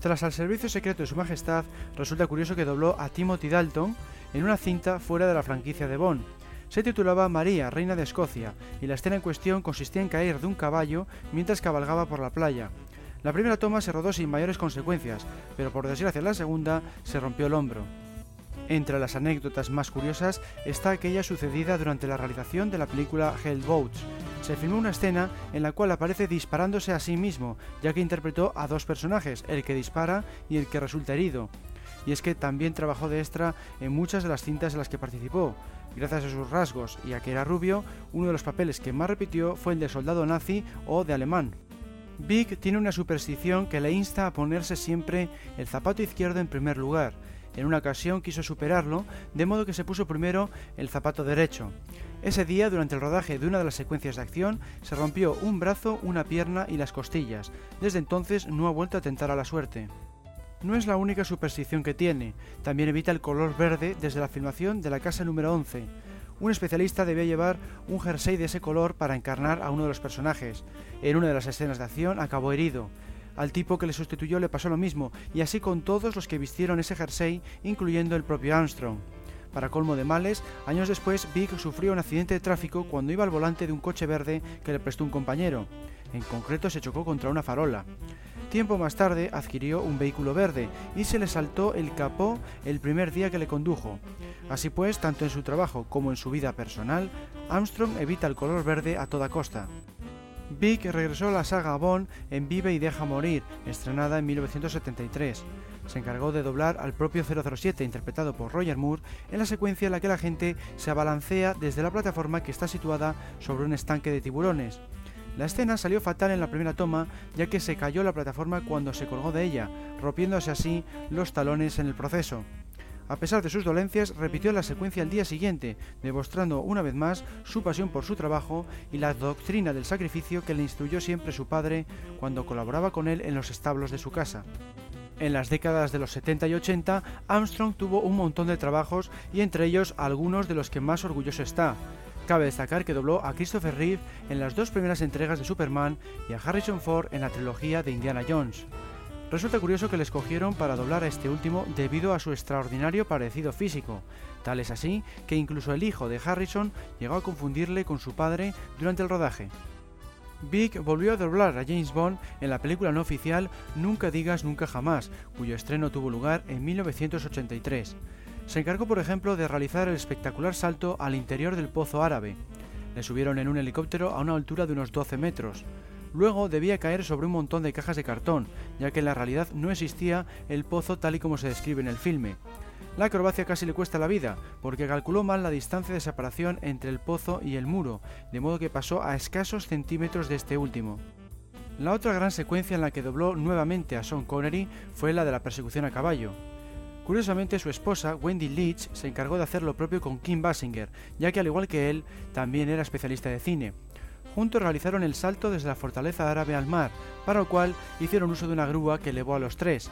Tras al servicio secreto de su majestad, resulta curioso que dobló a Timothy Dalton en una cinta fuera de la franquicia de Bond. Se titulaba María, reina de Escocia, y la escena en cuestión consistía en caer de un caballo mientras cabalgaba por la playa. La primera toma se rodó sin mayores consecuencias, pero por desgracia la segunda se rompió el hombro. Entre las anécdotas más curiosas está aquella sucedida durante la realización de la película Hellboats. Se filmó una escena en la cual aparece disparándose a sí mismo, ya que interpretó a dos personajes, el que dispara y el que resulta herido. Y es que también trabajó de extra en muchas de las cintas en las que participó. Gracias a sus rasgos y a que era rubio, uno de los papeles que más repitió fue el de soldado nazi o de alemán. Vic tiene una superstición que le insta a ponerse siempre el zapato izquierdo en primer lugar. En una ocasión quiso superarlo, de modo que se puso primero el zapato derecho. Ese día, durante el rodaje de una de las secuencias de acción, se rompió un brazo, una pierna y las costillas. Desde entonces no ha vuelto a tentar a la suerte. No es la única superstición que tiene, también evita el color verde desde la filmación de la casa número 11 un especialista debía llevar un jersey de ese color para encarnar a uno de los personajes. En una de las escenas de acción acabó herido. Al tipo que le sustituyó le pasó lo mismo, y así con todos los que vistieron ese jersey, incluyendo el propio Armstrong. Para colmo de males, años después Vic sufrió un accidente de tráfico cuando iba al volante de un coche verde que le prestó un compañero. En concreto se chocó contra una farola. Tiempo más tarde adquirió un vehículo verde y se le saltó el capó el primer día que le condujo. Así pues, tanto en su trabajo como en su vida personal, Armstrong evita el color verde a toda costa. Vic regresó a la saga Bond en Vive y Deja Morir, estrenada en 1973. Se encargó de doblar al propio 007, interpretado por Roger Moore, en la secuencia en la que la gente se abalancea desde la plataforma que está situada sobre un estanque de tiburones. La escena salió fatal en la primera toma, ya que se cayó la plataforma cuando se colgó de ella, rompiéndose así los talones en el proceso. A pesar de sus dolencias, repitió la secuencia al día siguiente, demostrando una vez más su pasión por su trabajo y la doctrina del sacrificio que le instruyó siempre su padre cuando colaboraba con él en los establos de su casa. En las décadas de los 70 y 80, Armstrong tuvo un montón de trabajos y entre ellos algunos de los que más orgulloso está, Cabe destacar que dobló a Christopher Reeve en las dos primeras entregas de Superman y a Harrison Ford en la trilogía de Indiana Jones. Resulta curioso que le escogieron para doblar a este último debido a su extraordinario parecido físico. Tal es así que incluso el hijo de Harrison llegó a confundirle con su padre durante el rodaje. Vic volvió a doblar a James Bond en la película no oficial Nunca digas nunca jamás, cuyo estreno tuvo lugar en 1983. Se encargó, por ejemplo, de realizar el espectacular salto al interior del Pozo Árabe. Le subieron en un helicóptero a una altura de unos 12 metros. Luego debía caer sobre un montón de cajas de cartón, ya que en la realidad no existía el pozo tal y como se describe en el filme. La acrobacia casi le cuesta la vida, porque calculó mal la distancia de separación entre el pozo y el muro, de modo que pasó a escasos centímetros de este último. La otra gran secuencia en la que dobló nuevamente a Sean Connery fue la de la persecución a caballo. Curiosamente, su esposa, Wendy Leach, se encargó de hacer lo propio con Kim Basinger, ya que al igual que él, también era especialista de cine. Juntos realizaron el salto desde la fortaleza árabe al mar, para lo cual hicieron uso de una grúa que elevó a los tres.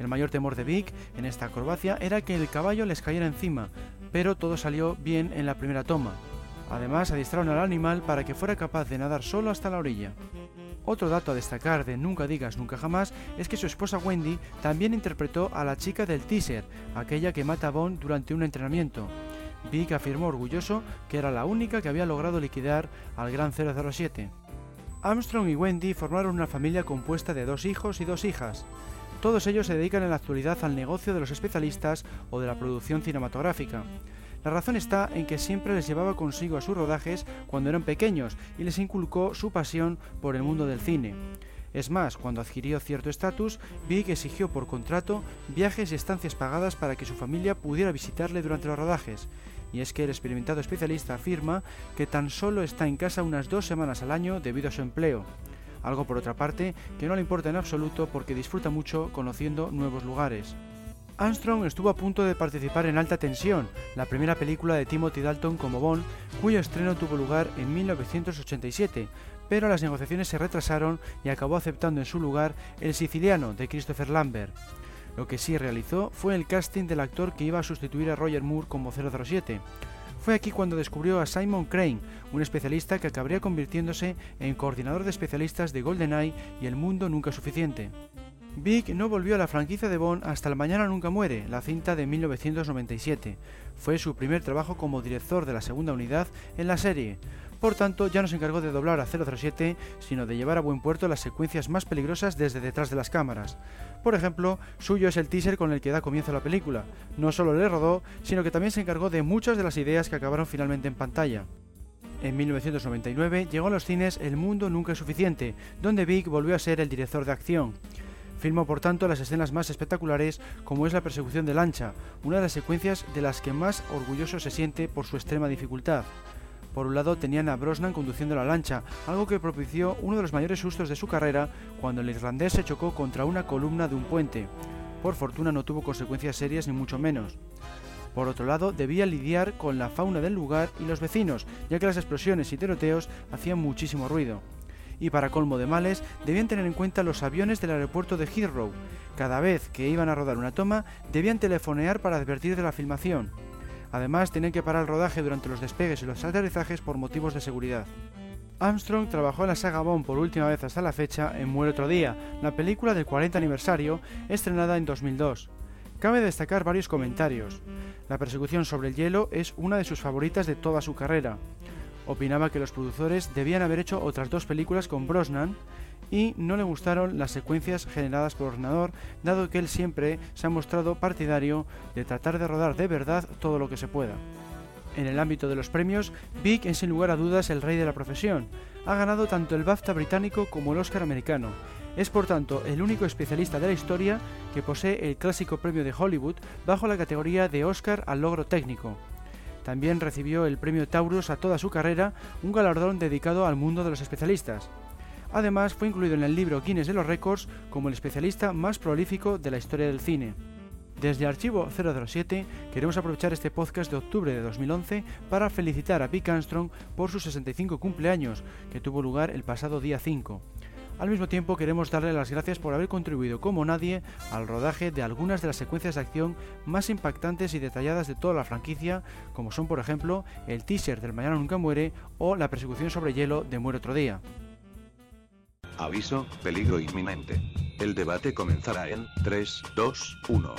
El mayor temor de Vic en esta acrobacia era que el caballo les cayera encima, pero todo salió bien en la primera toma. Además, adiestraron al animal para que fuera capaz de nadar solo hasta la orilla. Otro dato a destacar de Nunca digas nunca jamás es que su esposa Wendy también interpretó a la chica del teaser, aquella que mata a Bond durante un entrenamiento. Vic afirmó orgulloso que era la única que había logrado liquidar al Gran 007. Armstrong y Wendy formaron una familia compuesta de dos hijos y dos hijas. Todos ellos se dedican en la actualidad al negocio de los especialistas o de la producción cinematográfica. La razón está en que siempre les llevaba consigo a sus rodajes cuando eran pequeños y les inculcó su pasión por el mundo del cine. Es más, cuando adquirió cierto estatus, Big exigió por contrato viajes y estancias pagadas para que su familia pudiera visitarle durante los rodajes. Y es que el experimentado especialista afirma que tan solo está en casa unas dos semanas al año debido a su empleo algo por otra parte que no le importa en absoluto porque disfruta mucho conociendo nuevos lugares. Armstrong estuvo a punto de participar en Alta Tensión, la primera película de Timothy Dalton como Bond, cuyo estreno tuvo lugar en 1987, pero las negociaciones se retrasaron y acabó aceptando en su lugar El Siciliano de Christopher Lambert. Lo que sí realizó fue el casting del actor que iba a sustituir a Roger Moore como 007. Fue aquí cuando descubrió a Simon Crane, un especialista que acabaría convirtiéndose en coordinador de especialistas de GoldenEye y El Mundo Nunca Suficiente. Vic no volvió a la franquicia de Bond hasta El Mañana Nunca Muere, la cinta de 1997. Fue su primer trabajo como director de la segunda unidad en la serie. Por tanto, ya no se encargó de doblar a 007, sino de llevar a buen puerto las secuencias más peligrosas desde detrás de las cámaras. Por ejemplo, suyo es el teaser con el que da comienzo la película. No solo le rodó, sino que también se encargó de muchas de las ideas que acabaron finalmente en pantalla. En 1999 llegó a los cines El Mundo Nunca es Suficiente, donde Vic volvió a ser el director de acción. Filmó por tanto las escenas más espectaculares como es la persecución de lancha, una de las secuencias de las que más orgulloso se siente por su extrema dificultad. Por un lado tenían a Brosnan conduciendo la lancha, algo que propició uno de los mayores sustos de su carrera cuando el irlandés se chocó contra una columna de un puente. Por fortuna no tuvo consecuencias serias ni mucho menos. Por otro lado, debía lidiar con la fauna del lugar y los vecinos, ya que las explosiones y tiroteos hacían muchísimo ruido. Y para colmo de males, debían tener en cuenta los aviones del aeropuerto de Heathrow. Cada vez que iban a rodar una toma, debían telefonear para advertir de la filmación. Además, tenían que parar el rodaje durante los despegues y los aterrizajes por motivos de seguridad. Armstrong trabajó en la saga Bond por última vez hasta la fecha en Muere otro día, la película del 40 aniversario, estrenada en 2002. Cabe destacar varios comentarios. La persecución sobre el hielo es una de sus favoritas de toda su carrera. Opinaba que los productores debían haber hecho otras dos películas con Brosnan y no le gustaron las secuencias generadas por ordenador, dado que él siempre se ha mostrado partidario de tratar de rodar de verdad todo lo que se pueda. En el ámbito de los premios, Vic es sin lugar a dudas el rey de la profesión. Ha ganado tanto el BAFTA británico como el Oscar americano. Es por tanto el único especialista de la historia que posee el clásico premio de Hollywood bajo la categoría de Oscar al logro técnico. También recibió el premio Taurus a toda su carrera, un galardón dedicado al mundo de los especialistas. Además, fue incluido en el libro Guinness de los Récords como el especialista más prolífico de la historia del cine. Desde Archivo 007 queremos aprovechar este podcast de octubre de 2011 para felicitar a Vic Armstrong por su 65 cumpleaños, que tuvo lugar el pasado día 5. Al mismo tiempo queremos darle las gracias por haber contribuido como nadie al rodaje de algunas de las secuencias de acción más impactantes y detalladas de toda la franquicia, como son por ejemplo el teaser del Mañana Nunca Muere o la persecución sobre hielo de Muere otro día. Aviso, peligro inminente. El debate comenzará en 3, 2, 1.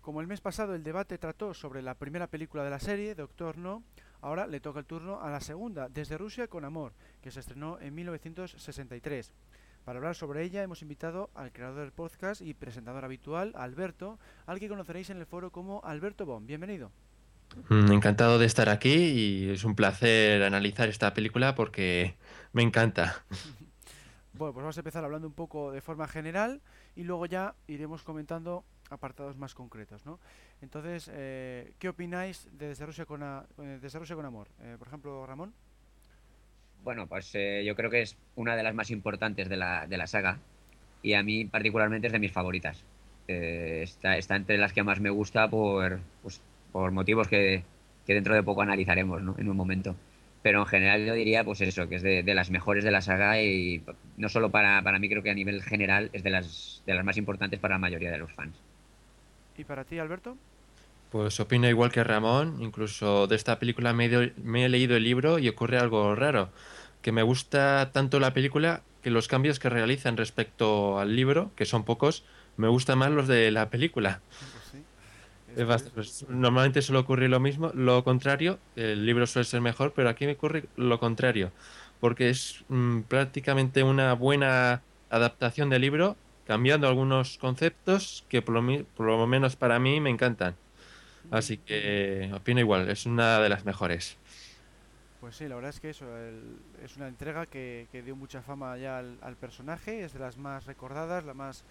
Como el mes pasado el debate trató sobre la primera película de la serie, Doctor No, ahora le toca el turno a la segunda, Desde Rusia con Amor, que se estrenó en 1963. Para hablar sobre ella hemos invitado al creador del podcast y presentador habitual, Alberto, al que conoceréis en el foro como Alberto Bon. Bienvenido. Mm, Encantado de estar aquí y es un placer analizar esta película porque me encanta. *laughs* Bueno, pues vamos a empezar hablando un poco de forma general y luego ya iremos comentando apartados más concretos, ¿no? Entonces, eh, ¿qué opináis de Rusia con, a- eh, Rusia con Amor? Eh, por ejemplo, Ramón. Bueno, pues eh, yo creo que es una de las más importantes de la, de la saga y a mí particularmente es de mis favoritas. Eh, está, está entre las que más me gusta por, pues, por motivos que, que dentro de poco analizaremos ¿no? en un momento. Pero en general yo diría pues eso, que es de, de las mejores de la saga y no solo para, para mí, creo que a nivel general es de las, de las más importantes para la mayoría de los fans. ¿Y para ti, Alberto? Pues opino igual que Ramón, incluso de esta película me he, dio- me he leído el libro y ocurre algo raro, que me gusta tanto la película que los cambios que realizan respecto al libro, que son pocos, me gustan más los de la película. Pues sí. Es bast- pues, normalmente suele ocurrir lo mismo, lo contrario, el libro suele ser mejor, pero aquí me ocurre lo contrario, porque es mm, prácticamente una buena adaptación del libro, cambiando algunos conceptos que por lo, por lo menos para mí me encantan. Así que opino igual, es una de las mejores. Pues sí, la verdad es que eso, el- es una entrega que, que dio mucha fama ya al, personaje, es de las más recordadas, la más,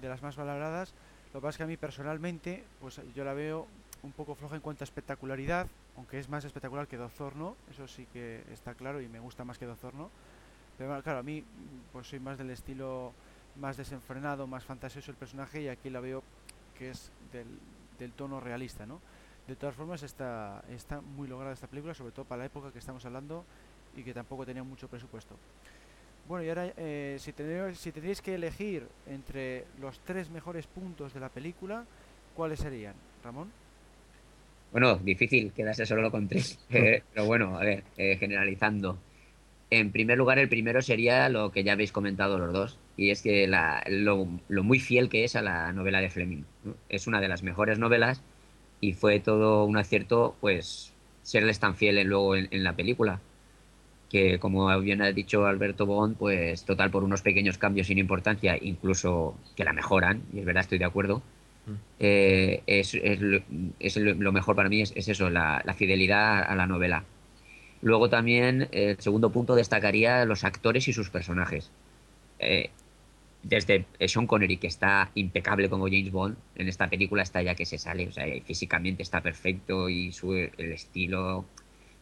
de las más valoradas. Lo que pasa es que a mí personalmente, pues yo la veo un poco floja en cuanto a espectacularidad, aunque es más espectacular que Dozorno, eso sí que está claro y me gusta más que Dozorno. Pero claro, a mí pues soy más del estilo más desenfrenado, más fantasioso el personaje y aquí la veo que es del, del tono realista, ¿no? De todas formas, está, está muy lograda esta película, sobre todo para la época que estamos hablando y que tampoco tenía mucho presupuesto. Bueno, y ahora, eh, si, tendríais, si que elegir entre los tres mejores puntos de la película, ¿cuáles serían? Ramón. Bueno, difícil quedarse solo con tres. *laughs* Eh, pero bueno, a ver, eh, generalizando. En primer lugar, el primero sería lo que ya habéis comentado los dos, y es que la- lo, lo muy fiel que es a la novela de Fleming. ¿no? Es una de las mejores novelas y fue todo un acierto, pues, serles tan fiel en- luego en, en la película. Que, como bien ha dicho Alberto Bond, pues, total, por unos pequeños cambios sin importancia, incluso que la mejoran, y es verdad, estoy de acuerdo, eh, es, es lo, es lo- lo mejor para mí es, es eso, la, la fidelidad a la novela. Luego también, eh, el segundo punto, destacaría los actores y sus personajes. Eh, desde eh, Sean Connery, que está impecable como James Bond, en esta película está ya que se sale, o sea, físicamente está perfecto y su, el estilo...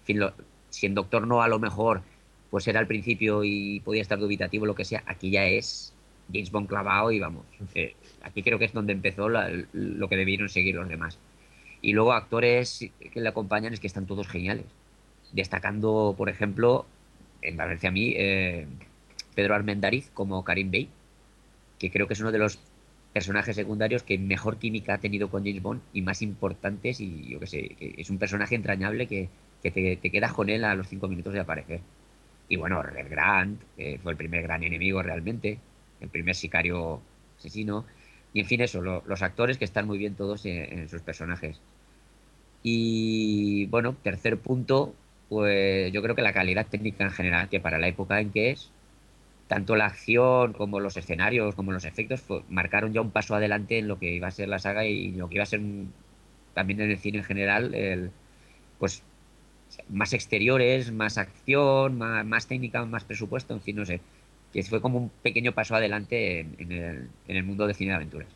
En fin, lo- si en Doctor No a lo mejor pues era al principio y podía estar dubitativo, lo que sea, aquí ya es James Bond clavado y vamos. eh, aquí creo que es donde empezó la- lo que debieron seguir los demás. Y luego actores que le acompañan es que están todos geniales. Destacando, por ejemplo, en parece a mí, eh, Pedro Armendariz como Karim Bey, que creo que es uno de los personajes secundarios que mejor química ha tenido con James Bond y más importantes y yo qué sé, que es un personaje entrañable que, que te, quedas con él a los cinco minutos de aparecer. Y bueno, Red Grant, que fue el primer gran enemigo realmente, el primer sicario asesino. Y en fin, eso, lo- los actores que están muy bien todos en sus personajes. Y bueno, tercer punto, pues yo creo que la calidad técnica en general, que para la época en que es, tanto la acción como los escenarios, como los efectos, fue- marcaron ya un paso adelante en lo que iba a ser la saga y lo que iba a ser un- también en el cine en general, el, pues más exteriores, más acción, más, técnica, más presupuesto, en fin, no sé. Que fue como un pequeño paso adelante en, el, mundo de cine de aventuras.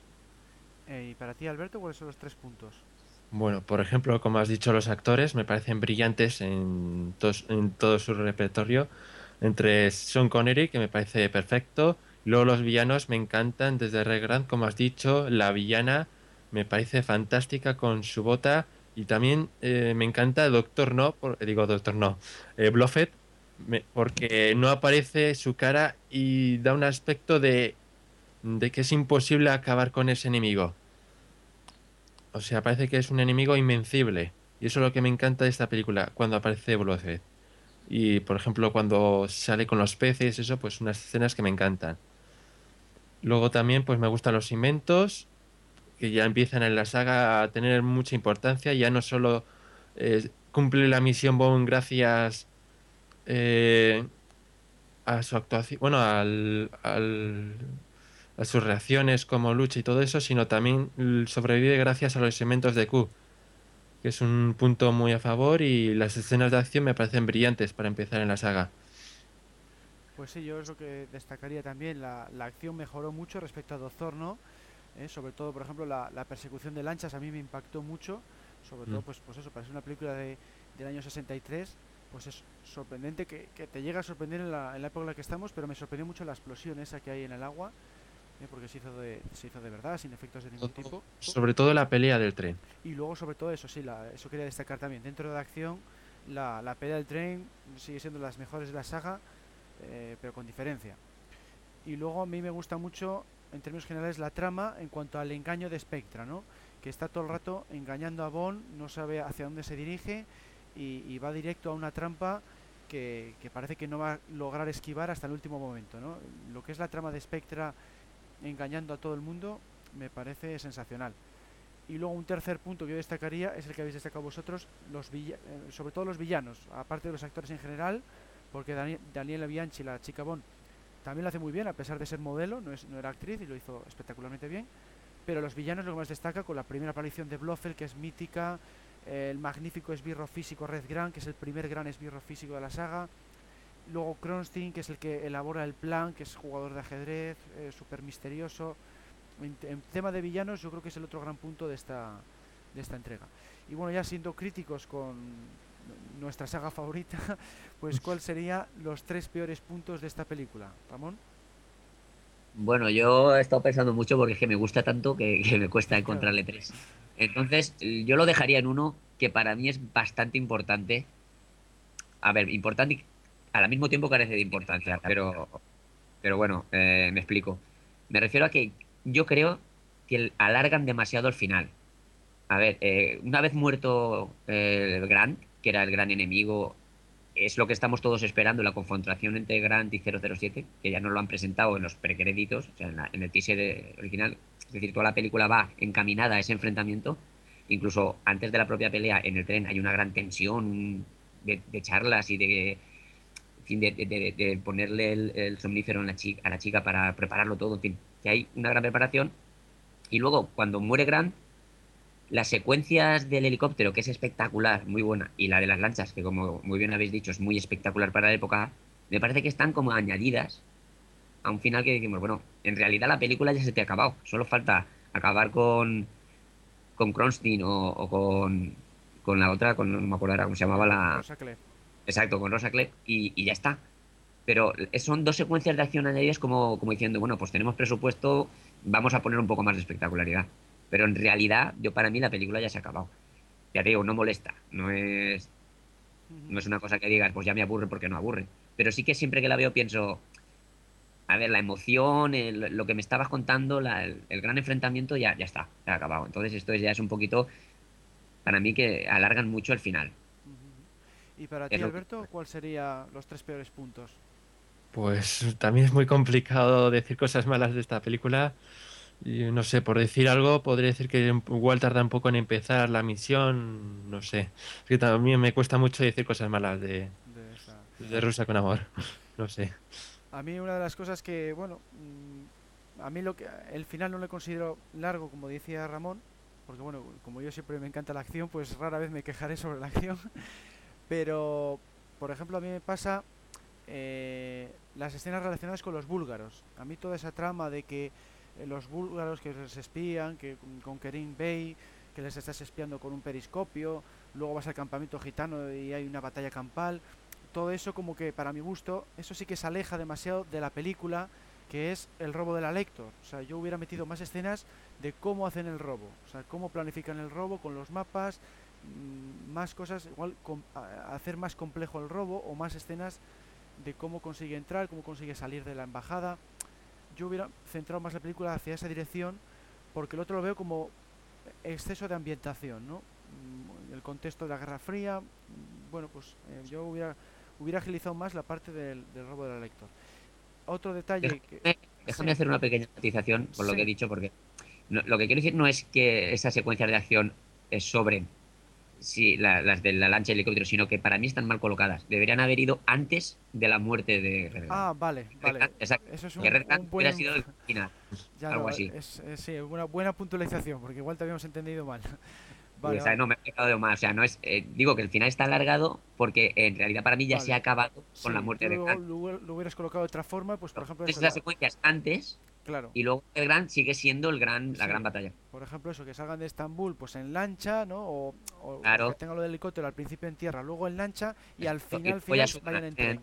Eh, y para ti, Alberto, ¿cuáles son los tres puntos? Bueno, por ejemplo, como has dicho, los actores me parecen brillantes en, en todo su repertorio. Entre Sean Connery, que me parece perfecto. Luego los villanos me encantan, desde Red Grant, como has dicho, la villana me parece fantástica con su bota. Y también eh, me encanta Doctor No, por- digo Doctor No, eh, Bluffet, me- porque no aparece su cara y da un aspecto de, de que es imposible acabar con ese enemigo. O sea, parece que es un enemigo invencible. Y eso es lo que me encanta de esta película, cuando aparece Blofeld. Y, por ejemplo, cuando sale con los peces, eso, pues unas escenas que me encantan. Luego también, pues me gustan los inventos, que ya empiezan en la saga a tener mucha importancia. Ya no solo eh, cumple la misión Bond gracias eh, a su actuación, bueno, al, al- sus reacciones como lucha y todo eso, sino también sobrevive gracias a los segmentos de Q, que es un punto muy a favor y las escenas de acción me parecen brillantes para empezar en la saga. Pues sí, yo es lo que destacaría también. La, la acción mejoró mucho respecto a Dozorno. ¿eh? Sobre todo, por ejemplo, la, la, persecución de lanchas a mí me impactó mucho. Sobre todo, Mm. pues, pues eso, para ser una película de, del año 63, pues es sorprendente que, que te llega a sorprender en la, en la época en la que estamos, pero me sorprendió mucho la explosión esa que hay en el agua. ¿Eh? Porque se hizo, de, se hizo de verdad, sin efectos de ningún tipo. Sobre todo la pelea del tren. Y luego, sobre todo, eso sí, la, eso quería destacar también. Dentro de la acción, la, la pelea del tren sigue siendo las mejores de la saga, eh, pero con diferencia. Y luego a mí me gusta mucho, en términos generales, la trama en cuanto al engaño de Spectra, ¿no? Que está todo el rato engañando a Bond, no sabe hacia dónde se dirige y, y va directo a una trampa que, que parece que no va a lograr esquivar hasta el último momento, ¿no? Lo que es la trama de Spectra engañando a todo el mundo me parece sensacional. Y luego un tercer punto que yo destacaría es el que habéis destacado vosotros, los eh, sobre todo los villanos, aparte de los actores en general, porque Dani- Daniela Bianchi, la chica Bond, también lo hace muy bien, a pesar de ser modelo, no, es, no era actriz y lo hizo espectacularmente bien. Pero los villanos lo que más destaca con la primera aparición de Blofeld, que es mítica, el magnífico esbirro físico Red Grant, que es el primer gran esbirro físico de la saga. Luego Kronstein, que es el que elabora el plan, que es jugador de ajedrez, eh, súper misterioso. En, te- en tema de villanos, yo creo que es el otro gran punto de esta, de esta entrega. Y bueno, ya siendo críticos con nuestra saga favorita, *laughs* pues ¿cuál sería los tres peores puntos de esta película? Ramón. Bueno, yo he estado pensando mucho porque es que me gusta tanto que, que me cuesta *laughs* encontrarle tres. Entonces, yo lo dejaría en uno que para mí es bastante importante. A ver, importante al mismo tiempo carece de importancia, pero, pero bueno, eh, me explico. Me refiero a que yo creo que alargan demasiado el final. A ver, eh, una vez muerto eh, el Grant, que era el gran enemigo, es lo que estamos todos esperando, la confrontación entre Grant y 007, que ya nos lo han presentado en los precréditos, o sea, en, la- en el teaser eh, original. Es decir, toda la película va encaminada a ese enfrentamiento. Incluso antes de la propia pelea en el tren hay una gran tensión de, de charlas y de, fin, de, ponerle el, somnífero en la a la chica para prepararlo todo. En fin, que hay una gran preparación. Y luego, cuando muere Grant, las secuencias del helicóptero, que es espectacular, muy buena, y la de las lanchas, que como muy bien habéis dicho, es muy espectacular para la época, me parece que están como añadidas a un final que decimos, bueno, en realidad la película ya se te ha acabado, solo falta acabar con con Kronstein o, con, con la otra, con, no me acuerdo ahora cómo se llamaba la... Exacto, con Rosa Clef y, y ya está. Pero son dos secuencias de acción añadidas como, como diciendo, bueno, pues tenemos presupuesto, vamos a poner un poco más de espectacularidad. Pero en realidad, yo para mí la película ya se ha acabado. Ya te digo, no molesta, no es, no es una cosa que digas, pues ya me aburre porque no aburre. Pero sí que siempre que la veo pienso, a ver, la emoción, el- lo que me estabas contando, la- el, el gran enfrentamiento ya, ya está, se ha acabado. Entonces esto ya es un poquito, para mí, que alargan mucho el final. Y para ti, Alberto, ¿cuál sería los tres peores puntos? Pues también es muy complicado decir cosas malas de esta película. Y no sé, por decir algo, podría decir que igual tarda un poco en empezar la misión. No sé. Es que también me cuesta mucho decir cosas malas de, De esa- de Rusa con amor. *laughs* No sé. A mí una de las cosas que, bueno, mm, a mí lo que el final no lo considero largo, como decía Ramón, porque bueno, como yo siempre me encanta la acción, pues rara vez me quejaré sobre la acción. *laughs* Pero, por ejemplo, a mí me pasa eh, las escenas relacionadas con los búlgaros. A mí toda esa trama de que eh, los búlgaros que les espían, que con- Kerim Bey, que les estás espiando con un periscopio, luego vas al campamento gitano y hay una batalla campal. Todo eso como que para mi gusto, eso sí que se aleja demasiado de la película que es el robo de la Lector. O sea, yo hubiera metido más escenas de cómo hacen el robo, o sea, cómo planifican el robo con los mapas, más cosas, igual com- a- hacer más complejo el robo o más escenas de cómo consigue entrar, cómo consigue salir de la embajada. Yo hubiera centrado más la película hacia esa dirección porque el otro lo veo como exceso de ambientación, ¿no? Mm, El contexto de la Guerra Fría, mm, bueno, pues eh, yo hubiera, hubiera agilizado más la parte del, del robo de la Lector. Otro detalle que... Déjame, déjame sí. hacer una pequeña matización por lo que he dicho, porque no- lo que quiero decir no es que esas secuencias de acción es sobre sí, la- las de la lancha y el helicóptero, sino que para mí están mal colocadas. Deberían haber ido antes de la muerte de Red Ah, vale, vale. Exacto. Eso es un, que Red un hubiera buen... sido el final. *laughs* Ya algo no, así. Es, es- sí, una buena puntualización, porque igual te habíamos entendido mal. *laughs* Vale, vale. no me he de más. O sea, no es. Eh, digo que el final está alargado porque en realidad para mí ya se ha acabado con la muerte de Grant. Lo, lo, hubieras colocado de otra forma, pues por ejemplo. Es las secuencias antes. Claro. Y luego el Gran sigue siendo el gran, la gran batalla. Por ejemplo, eso, que salgan de Estambul pues en lancha, ¿no? O, o claro. que tengan lo del helicóptero al principio en tierra, luego en lancha y al final, final vayan en tren.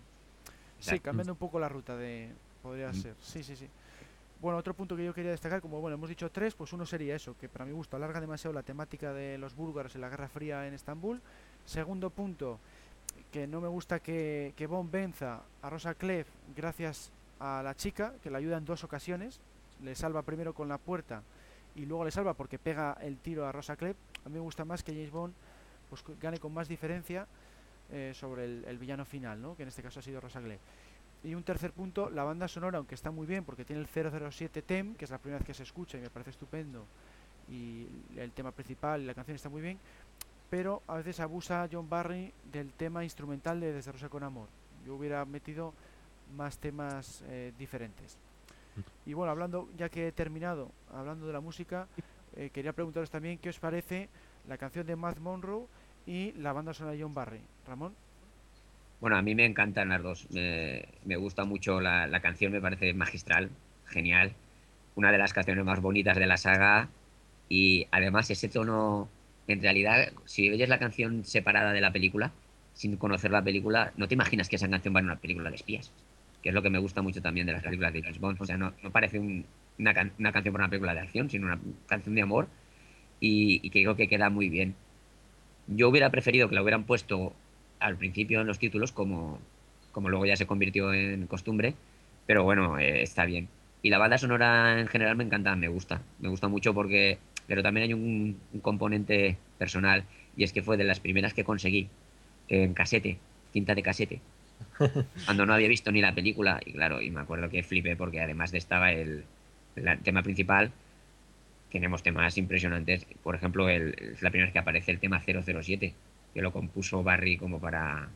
Sí, cambiando un poco la ruta de. Podría mm. ser. Sí, sí, sí. Bueno, otro punto que yo quería destacar, como bueno, hemos dicho tres, pues uno sería eso, que para mi gusto alarga demasiado la temática de los búlgaros en la Guerra Fría en Estambul. Segundo punto, que no me gusta que, que Bond venza a Rosa Clef gracias a la chica, que la ayuda en dos ocasiones. Le salva primero con la puerta y luego le salva porque pega el tiro a Rosa Clef. A mí me gusta más que James Bond pues, gane con más diferencia eh, sobre el, villano final, ¿no? que en este caso ha sido Rosa Clef. Y un tercer punto, la banda sonora, aunque está muy bien porque tiene el 007 TEM, que es la primera vez que se escucha y me parece estupendo, y el tema principal y la canción está muy bien, pero a veces abusa John Barry del tema instrumental de Desde Rosa con Amor. Yo hubiera metido más temas eh, diferentes. Y bueno, hablando, ya que he terminado, hablando de la música, eh, quería preguntaros también qué os parece la canción de Matt Monroe y la banda sonora de John Barry. Ramón. Bueno, a mí me encantan las dos. Me, me gusta mucho la, la, canción, me parece magistral, genial. Una de las canciones más bonitas de la saga. Y además ese tono, en realidad, si oyes la canción separada de la película, sin conocer la película, no te imaginas que esa canción va en una película de espías. Que es lo que me gusta mucho también de las películas de James Bond. O sea, no, parece un, una, una, canción para una película de acción, sino una canción de amor. Y, y creo que queda muy bien. Yo hubiera preferido que la hubieran puesto al principio en los títulos, como, como luego ya se convirtió en costumbre, pero bueno, eh, está bien. Y la banda sonora en general me encanta, me gusta, me gusta mucho porque, pero también hay un, un componente personal, y es que fue de las primeras que conseguí en casete, cinta de casete, *laughs* cuando no había visto ni la película, y claro, y me acuerdo que flipé porque además de estaba el, el tema principal, tenemos temas impresionantes, por ejemplo, el, es la primera vez que aparece el tema 007, que lo compuso Barry como para,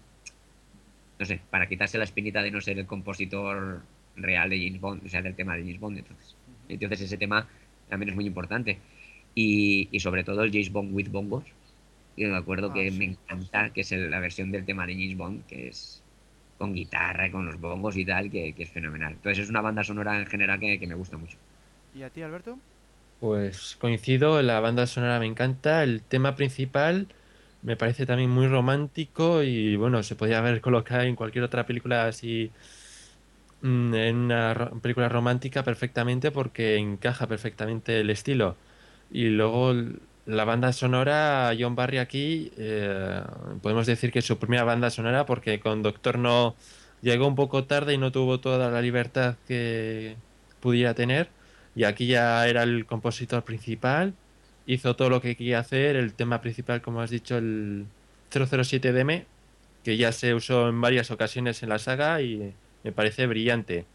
no sé, para quitarse la espinita de no ser el compositor real de James Bond, o sea, del tema de James Bond. Entonces, entonces ese tema también es muy importante. Y, y sobre todo el James Bond with bongos. Yo me acuerdo ah, que sí. me encanta, que es el, la versión del tema de James Bond, que es con guitarra y con los bongos y tal, que, que, es fenomenal. Entonces es una banda sonora en general que, que me gusta mucho. ¿Y a ti, Alberto? Pues coincido, la banda sonora me encanta, el tema principal me parece también muy romántico y bueno, se podría haber colocado en cualquier otra película así, mm, en una película romántica perfectamente porque encaja perfectamente el estilo. Y luego la banda sonora, John Barry aquí, eh, podemos decir que es su primera banda sonora porque con Doctor No llegó un poco tarde y no tuvo toda la libertad que pudiera tener. Y aquí ya era el compositor principal hizo todo lo que quería hacer, el tema principal, como has dicho, el 007DM, que ya se usó en varias ocasiones en la saga y me parece brillante.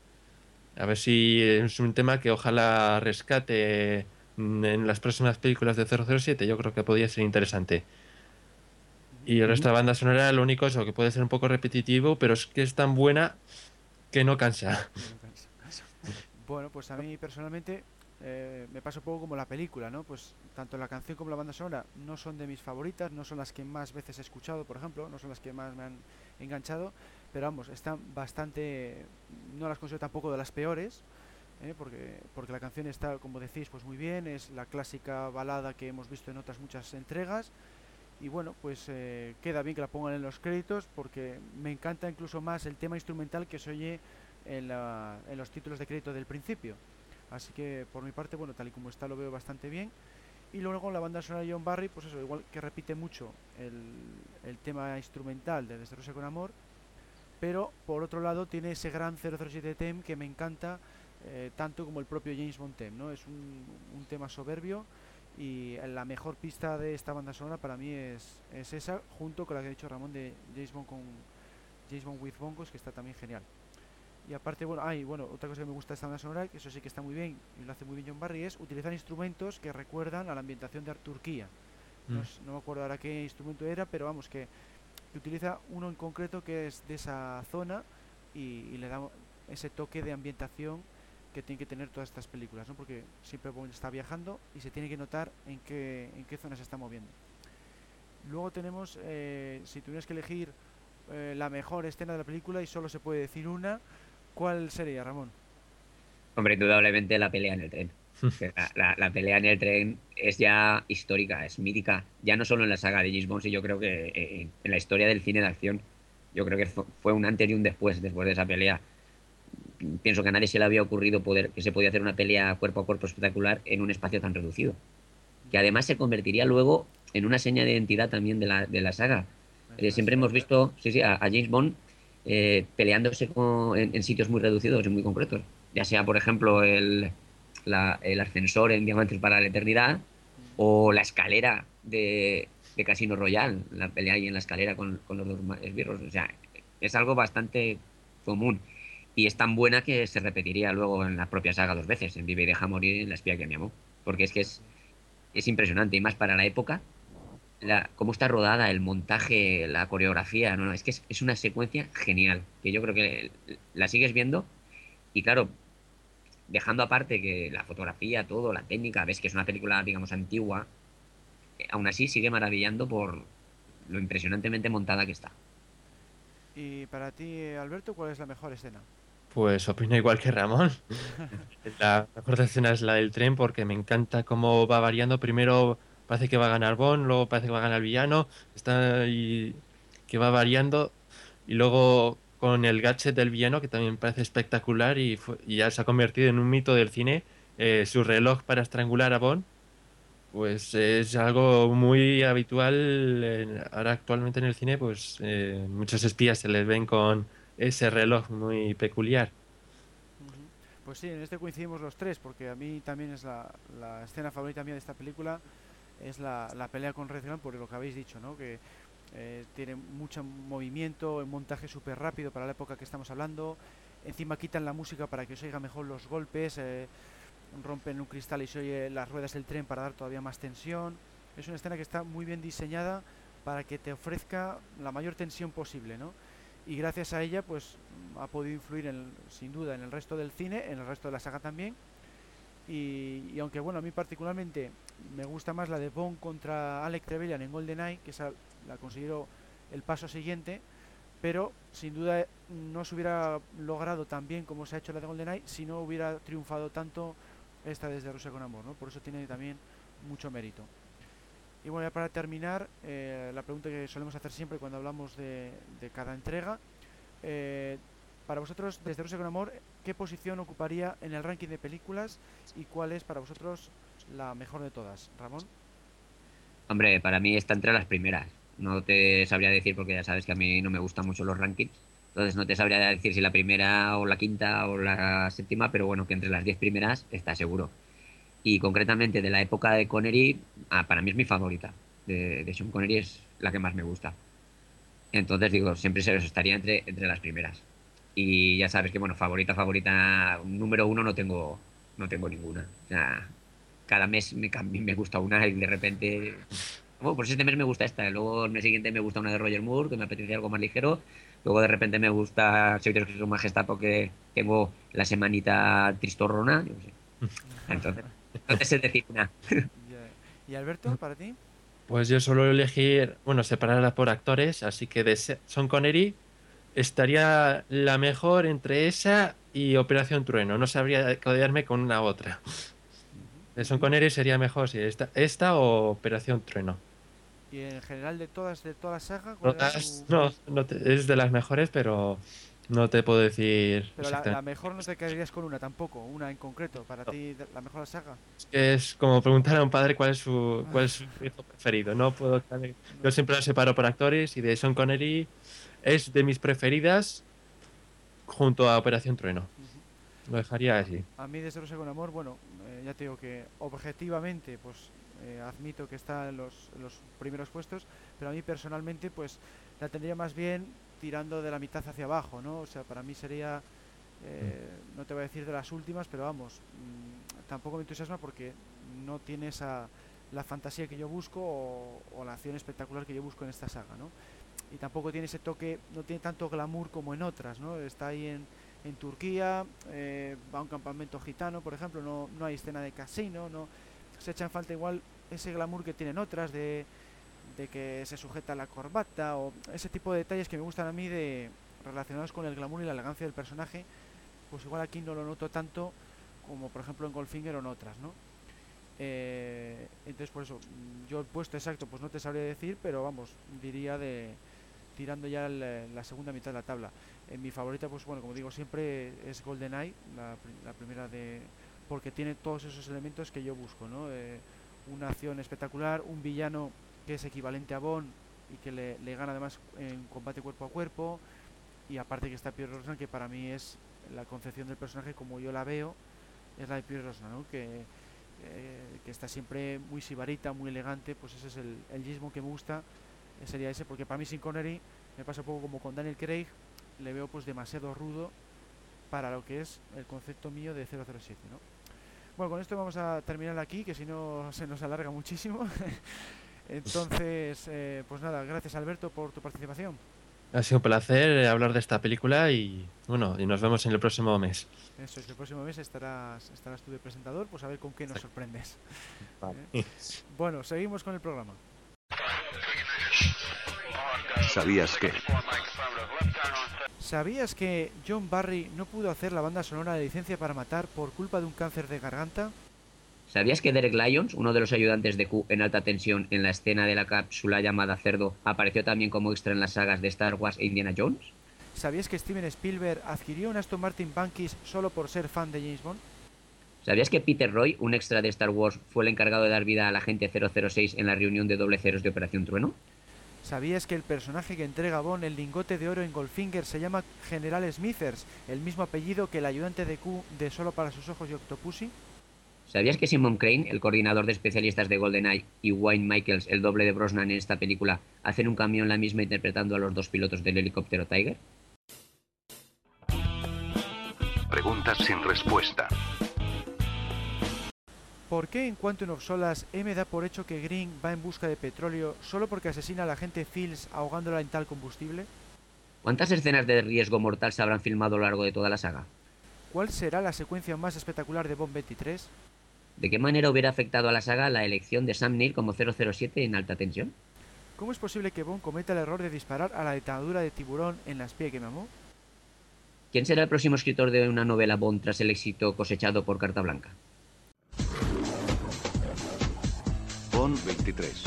A ver si es un tema que ojalá rescate en las próximas películas de 007, yo creo que podría ser interesante. Y el resto de la banda sonora, lo único es que puede ser un poco repetitivo, pero es que es tan buena que no cansa. Bueno, pues a mí personalmente eh, me pasa un poco como la película, ¿no? Pues tanto la canción como la banda sonora no son de mis favoritas, no son las que más veces he escuchado, por ejemplo, no son las que más me han enganchado, pero vamos, están bastante, no las considero tampoco de las peores, ¿eh? porque, porque la canción está, como decís, pues muy bien, es la clásica balada que hemos visto en otras muchas entregas, y bueno, pues eh, queda bien que la pongan en los créditos, porque me encanta incluso más el tema instrumental que se oye en, los títulos de crédito del principio. Así que por mi parte, bueno, tal y como está lo veo bastante bien. Y luego la banda sonora de John Barry, pues eso, igual que repite mucho el, el tema instrumental de Desde con Amor, pero por otro lado tiene ese gran 007 theme que me encanta eh, tanto como el propio James Bond theme, ¿no? Es un, un, tema soberbio y la mejor pista de esta banda sonora para mí es, es esa, junto con la que ha dicho Ramón de James Bond con James Bond with Bongos, que está también genial. Y aparte, bueno, hay, bueno, otra cosa que me gusta de esta banda sonora, que eso sí que está muy bien, y lo hace muy bien John Barry, es utilizar instrumentos que recuerdan a la ambientación de Turquía. Mm. No, es, no, me acuerdo ahora qué instrumento era, pero vamos, que, que, utiliza uno en concreto que es de esa zona y, y, le da ese toque de ambientación que tienen que tener todas estas películas, ¿no? Porque siempre está viajando y se tiene que notar en qué, en qué zona se está moviendo. Luego tenemos, eh, si tuvieras que elegir eh, la mejor escena de la película y solo se puede decir una, ¿cuál sería, Ramón? Hombre, indudablemente la pelea en el tren. *laughs* la, la, la, pelea en el tren es ya histórica, es mítica, ya no solo en la saga de James Bond, sino yo creo que eh, en la historia del cine de acción. Yo creo que fue un antes y un después, después de esa pelea. Pienso que a nadie se le había ocurrido poder que se podía hacer una pelea cuerpo a cuerpo espectacular en un espacio tan reducido. Que además se convertiría luego en una seña de identidad también de la, de la saga. Eh, siempre hemos visto sí, sí, a, a James Bond eh, peleándose con, en, en, sitios muy reducidos y muy concretos. Ya sea, por ejemplo, el, la, el ascensor en Diamantes para la Eternidad o la escalera de, de Casino Royale, la pelea ahí en la escalera con, con los dos esbirros. O sea, es algo bastante común. Y es tan buena que se repetiría luego en la propia saga dos veces, en Vive y Deja Morir en La espía que me amó. Porque es que es, es impresionante, y más para la época, la, cómo está rodada, el montaje, la coreografía, no, no es que es, es, una secuencia genial, que yo creo que la sigues viendo y claro, dejando aparte que la fotografía, todo, la técnica, ves que es una película, digamos, antigua, eh, aún así sigue maravillando por lo impresionantemente montada que está. Y para ti, Alberto, ¿cuál es la mejor escena? Pues opino igual que Ramón. *laughs* la mejor escena es la del tren porque me encanta cómo va variando. Primero parece que va a ganar Bond, luego parece que va a ganar el villano, está y que va variando y luego con el gadget del villano que también parece espectacular y, fue, y ya se ha convertido en un mito del cine, eh, su reloj para estrangular a Bond, pues es algo muy habitual en, ahora actualmente en el cine, pues eh, muchos espías se les ven con ese reloj muy peculiar. Pues sí, en este coincidimos los tres, porque a mí también es la, escena favorita mía de esta película, es la, la pelea con Red por lo que habéis dicho, ¿no? Que eh, tiene mucho movimiento, un montaje súper rápido para la época que estamos hablando. Encima quitan la música para que se oiga mejor los golpes, eh, rompen un cristal y se oye las ruedas del tren para dar todavía más tensión. Es una escena que está muy bien diseñada para que te ofrezca la mayor tensión posible, ¿no? Y gracias a ella, pues ha podido influir en, sin duda en el resto del cine, en el resto de la saga también. Y, y, aunque bueno, a mí particularmente me gusta más la de Bond contra Alec Trevelyan en GoldenEye, que esa la considero el paso siguiente, pero sin duda no se hubiera logrado tan bien como se ha hecho la de GoldenEye si no hubiera triunfado tanto esta desde Rusia con Amor, ¿no? Por eso tiene también mucho mérito. Y bueno, ya para terminar, eh, la pregunta que solemos hacer siempre cuando hablamos de, cada entrega, eh, para vosotros, desde Rusia con Amor, ¿qué posición ocuparía en el ranking de películas y cuál es para vosotros la mejor de todas? Ramón. Hombre, para mí está entre las primeras. No te sabría decir porque ya sabes que a mí no me gustan mucho los rankings. Entonces no te sabría decir si la primera o la quinta o la séptima, pero bueno, que entre las diez primeras está seguro. Y concretamente de la época de Connery, ah, para mí es mi favorita. De, de Sean Connery es la que más me gusta. Entonces digo, siempre se estaría entre, entre las primeras. Y ya sabes que, bueno, favorita, favorita, número uno no tengo, no tengo ninguna. O sea, cada mes me, me gusta una y de repente oh, pues este mes me gusta esta, luego el mes siguiente me gusta una de Roger Moore, que me apetece algo más ligero, luego de repente me gusta Soy de su majestad porque tengo la semanita tristorrona, yo no sé. *laughs* Entonces, no decir una. ¿Y Alberto, para ti? Pues yo suelo elegir, bueno, separarla por actores, así que de Son Connery estaría la mejor entre esa y Operación Trueno, no sabría codearme con una otra. De Son Connery sería mejor si esta, esta o Operación Trueno. ¿Y en general de todas, de toda la saga? Tu... no, no te, es de las mejores, pero no te puedo decir. Pero la, la, mejor no te quedarías con una tampoco, una en concreto, para no. ti la mejor saga. Es como preguntar a un padre cuál es su, cuál es su hijo preferido. No puedo. Yo siempre lo separo por actores y de Sean Connery es de mis preferidas junto a Operación Trueno. Uh -huh. Lo dejaría así. A mí, desde Rosa con Amor, bueno, eh, ya te digo que objetivamente, pues eh, admito que está en los, en los, primeros puestos, pero a mí personalmente pues la tendría más bien tirando de la mitad hacia abajo, ¿no? O sea, para mí sería, eh, no te voy a decir de las últimas, pero vamos, mmm, tampoco me entusiasma porque no tiene esa, la fantasía que yo busco o, o, la acción espectacular que yo busco en esta saga, ¿no? Y tampoco tiene ese toque, no tiene tanto glamour como en otras, ¿no? Está ahí en, en Turquía, eh, va a un campamento gitano, por ejemplo, no, no hay escena de casino, no se echan falta igual ese glamour que tienen otras de de que se sujeta la corbata o ese tipo de detalles que me gustan a mí de relacionados con el glamour y la elegancia del personaje, pues igual aquí no lo noto tanto como por ejemplo en Goldfinger o en otras, ¿no? Eh, entonces por eso, mm, yo he puesto exacto, pues no te sabría decir, pero vamos, diría de tirando ya la segunda mitad de la tabla. En mi favorita, pues bueno, como digo siempre, es GoldenEye, la, la primera de... porque tiene todos esos elementos que yo busco, ¿no? Eh, una acción espectacular, un villano que es equivalente a Bond y que le, gana además en combate cuerpo a cuerpo, y aparte que está Pierre Rosnan, que para mí es la concepción del personaje como yo la veo, es la de Pierre Rosnan, ¿no? que, eh, que está siempre muy sibarita, muy elegante, pues ese es el, el que me gusta, eh, sería ese, porque para mí sin Connery me pasa un poco como con Daniel Craig, le veo pues demasiado rudo para lo que es el concepto mío de 007, ¿no? Bueno, con esto vamos a terminar aquí, que si no se nos alarga muchísimo. *laughs* Entonces, eh, pues nada, gracias Alberto por tu participación. Ha sido un placer hablar de esta película y bueno, y nos vemos en el próximo mes. Eso es, el próximo mes estarás, estarás tú de presentador, pues a ver con qué nos sorprendes. ¿Eh? *laughs* Bueno, seguimos con el programa. ¿Sabías que? ¿Sabías que John Barry no pudo hacer la banda sonora de licencia para matar por culpa de un cáncer de garganta? ¿Sabías que Derek Lyons, uno de los ayudantes de Q en alta tensión en la escena de la cápsula llamada Cerdo, apareció también como extra en las sagas de Star Wars e Indiana Jones? ¿Sabías que Steven Spielberg adquirió un Aston Martin Bankis solo por ser fan de James Bond? ¿Sabías que Peter Roy, un extra de Star Wars, fue el encargado de dar vida al agente 006 en la reunión de doble ceros de Operación Trueno? ¿Sabías que el personaje que entrega a Bond el lingote de oro en Goldfinger se llama General Smithers, el mismo apellido que el ayudante de Q de Solo para sus ojos y Octopussy? ¿Sabías que Simon Crane, el coordinador de especialistas de GoldenEye, y Wayne Michaels, el doble de Brosnan en esta película, hacen un cambio en la misma interpretando a los dos pilotos del helicóptero Tiger? Preguntas sin respuesta. ¿Por qué en Quantum of Solas M da por hecho que Green va en busca de petróleo solo porque asesina a la gente Fields ahogándola en tal combustible? ¿Cuántas escenas de riesgo mortal se habrán filmado a lo largo de toda la saga? ¿Cuál será la secuencia más espectacular de Bond 23? ¿De qué manera hubiera afectado a la saga la elección de Sam Neill como 007 en alta tensión? ¿Cómo es posible que Bond cometa el error de disparar a la dictadura de tiburón en la espía que mamó? ¿Quién será el próximo escritor de una novela Bond tras el éxito cosechado por Carta Blanca? Bond 23.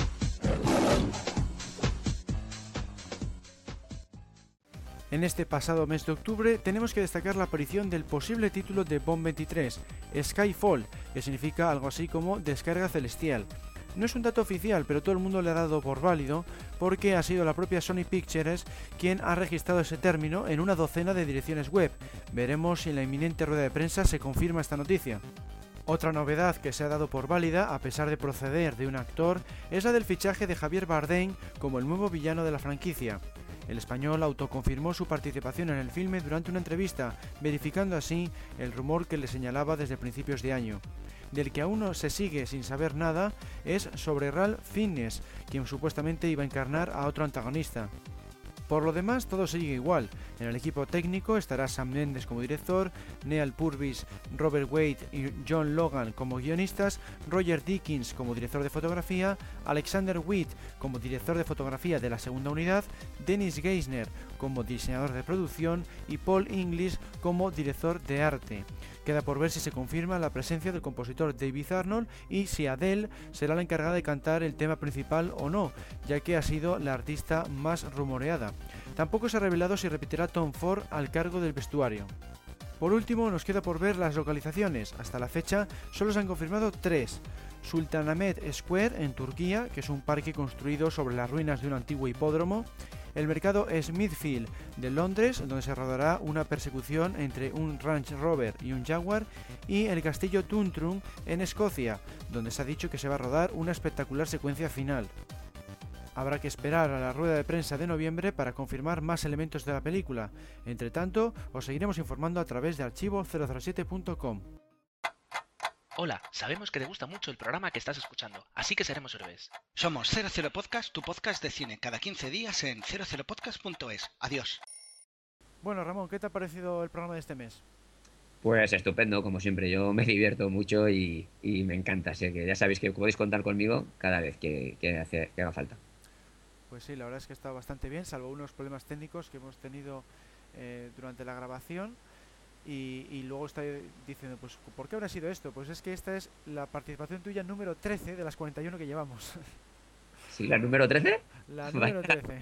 En este pasado mes de octubre tenemos que destacar la aparición del posible título de Bond 23, Skyfall, que significa algo así como descarga celestial. No es un dato oficial, pero todo el mundo le ha dado por válido porque ha sido la propia Sony Pictures quien ha registrado ese término en una docena de direcciones web. Veremos si en la inminente rueda de prensa se confirma esta noticia. Otra novedad que se ha dado por válida, a pesar de proceder de un actor, es la del fichaje de Javier Bardem como el nuevo villano de la franquicia. El español autoconfirmó su participación en el filme durante una entrevista, verificando así el rumor que le señalaba desde principios de año. Del que aún no se sigue sin saber nada es sobre Ralph Fiennes, quien supuestamente iba a encarnar a otro antagonista. Por lo demás, todo sigue igual. En el equipo técnico estará Sam Mendes como director, Neal Purvis, Robert Wade y John Logan como guionistas, Roger Dickens como director de fotografía, Alexander Witt como director de fotografía de la segunda unidad, Dennis Geisner como diseñador de producción y Paul Inglis como director de arte. Queda por ver si se confirma la presencia del compositor David Arnold y si Adele será la encargada de cantar el tema principal o no, ya que ha sido la artista más rumoreada. Tampoco se ha revelado si repetirá Tom Ford al cargo del vestuario. Por último, nos queda por ver las localizaciones. Hasta la fecha solo se han confirmado tres. Sultanahmet Square en Turquía, que es un parque construido sobre las ruinas de un antiguo hipódromo, el mercado Smithfield de Londres, donde se rodará una persecución entre un Range Rover y un Jaguar, y el castillo Tuntrum en Escocia, donde se ha dicho que se va a rodar una espectacular secuencia final. Habrá que esperar a la rueda de prensa de noviembre para confirmar más elementos de la película. Entre tanto, os seguiremos informando a través de archivo007.com. Hola, sabemos que te gusta mucho el programa que estás escuchando, así que seremos héroes. Somos 00 Podcast, tu podcast de cine, cada 15 días en 00podcast.es. Adiós. Bueno, Ramón, ¿qué te ha parecido el programa de este mes? Pues estupendo, como siempre. Yo me divierto mucho y, me encanta. Así que ya sabéis que podéis contar conmigo cada vez que, haga falta. Pues sí, la verdad es que estado bastante bien, salvo unos problemas técnicos que hemos tenido eh, durante la grabación. Y, y, luego está diciendo, pues, ¿por qué habrá sido esto? Pues es que esta es la participación tuya número 13 de las 41 que llevamos. ¿Sí, la número 13? La *laughs* número 13.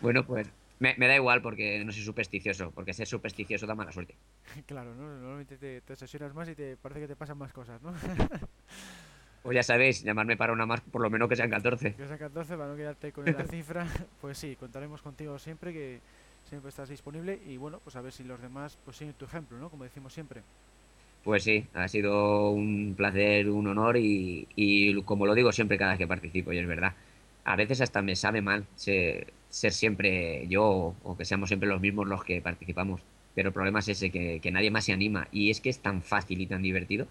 Bueno, pues me, me, da igual porque no soy supersticioso, porque ser supersticioso da mala suerte. *laughs* claro, ¿no? Normalmente te, te sesionas más y te parece que te pasan más cosas, ¿no? *laughs* Pues ya sabéis, llamarme para una más, por lo menos que sean 14. Que sean 14, para no quedarte con la cifra. Pues sí, contaremos contigo siempre, que siempre estás disponible. Y bueno, pues a ver si los demás pues siguen tu ejemplo, ¿no? Como decimos siempre. Pues sí, ha sido un placer, un honor y, y como lo digo siempre cada vez que participo, y es verdad. A veces hasta me sabe mal ser, ser siempre yo o que seamos siempre los mismos los que participamos. Pero el problema es ese, que, que nadie más se anima. Y es que es tan fácil y tan divertido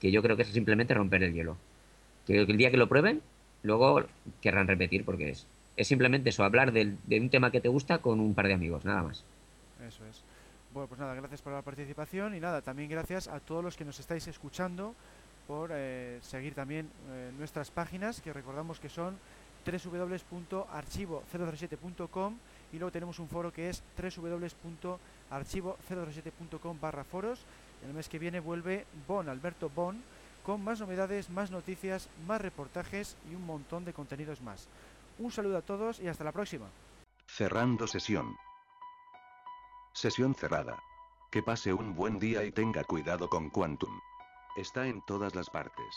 que yo creo que es simplemente romper el hielo. Que el día que lo prueben, luego querrán repetir, porque es, es simplemente eso, hablar de un tema que te gusta con un par de amigos, nada más. Eso es. Bueno, pues nada, gracias por la participación y nada, también gracias a todos los que nos estáis escuchando por eh, seguir también eh, nuestras páginas, que recordamos que son www.archivo007.com y luego tenemos un foro que es www.archivo007.com barra foros el mes que viene vuelve Bon, Alberto Bon, con más novedades, más noticias, más reportajes y un montón de contenidos más. Un saludo a todos y hasta la próxima. Cerrando sesión. Sesión cerrada. Que pase un buen día y tenga cuidado con Quantum. Está en todas las partes.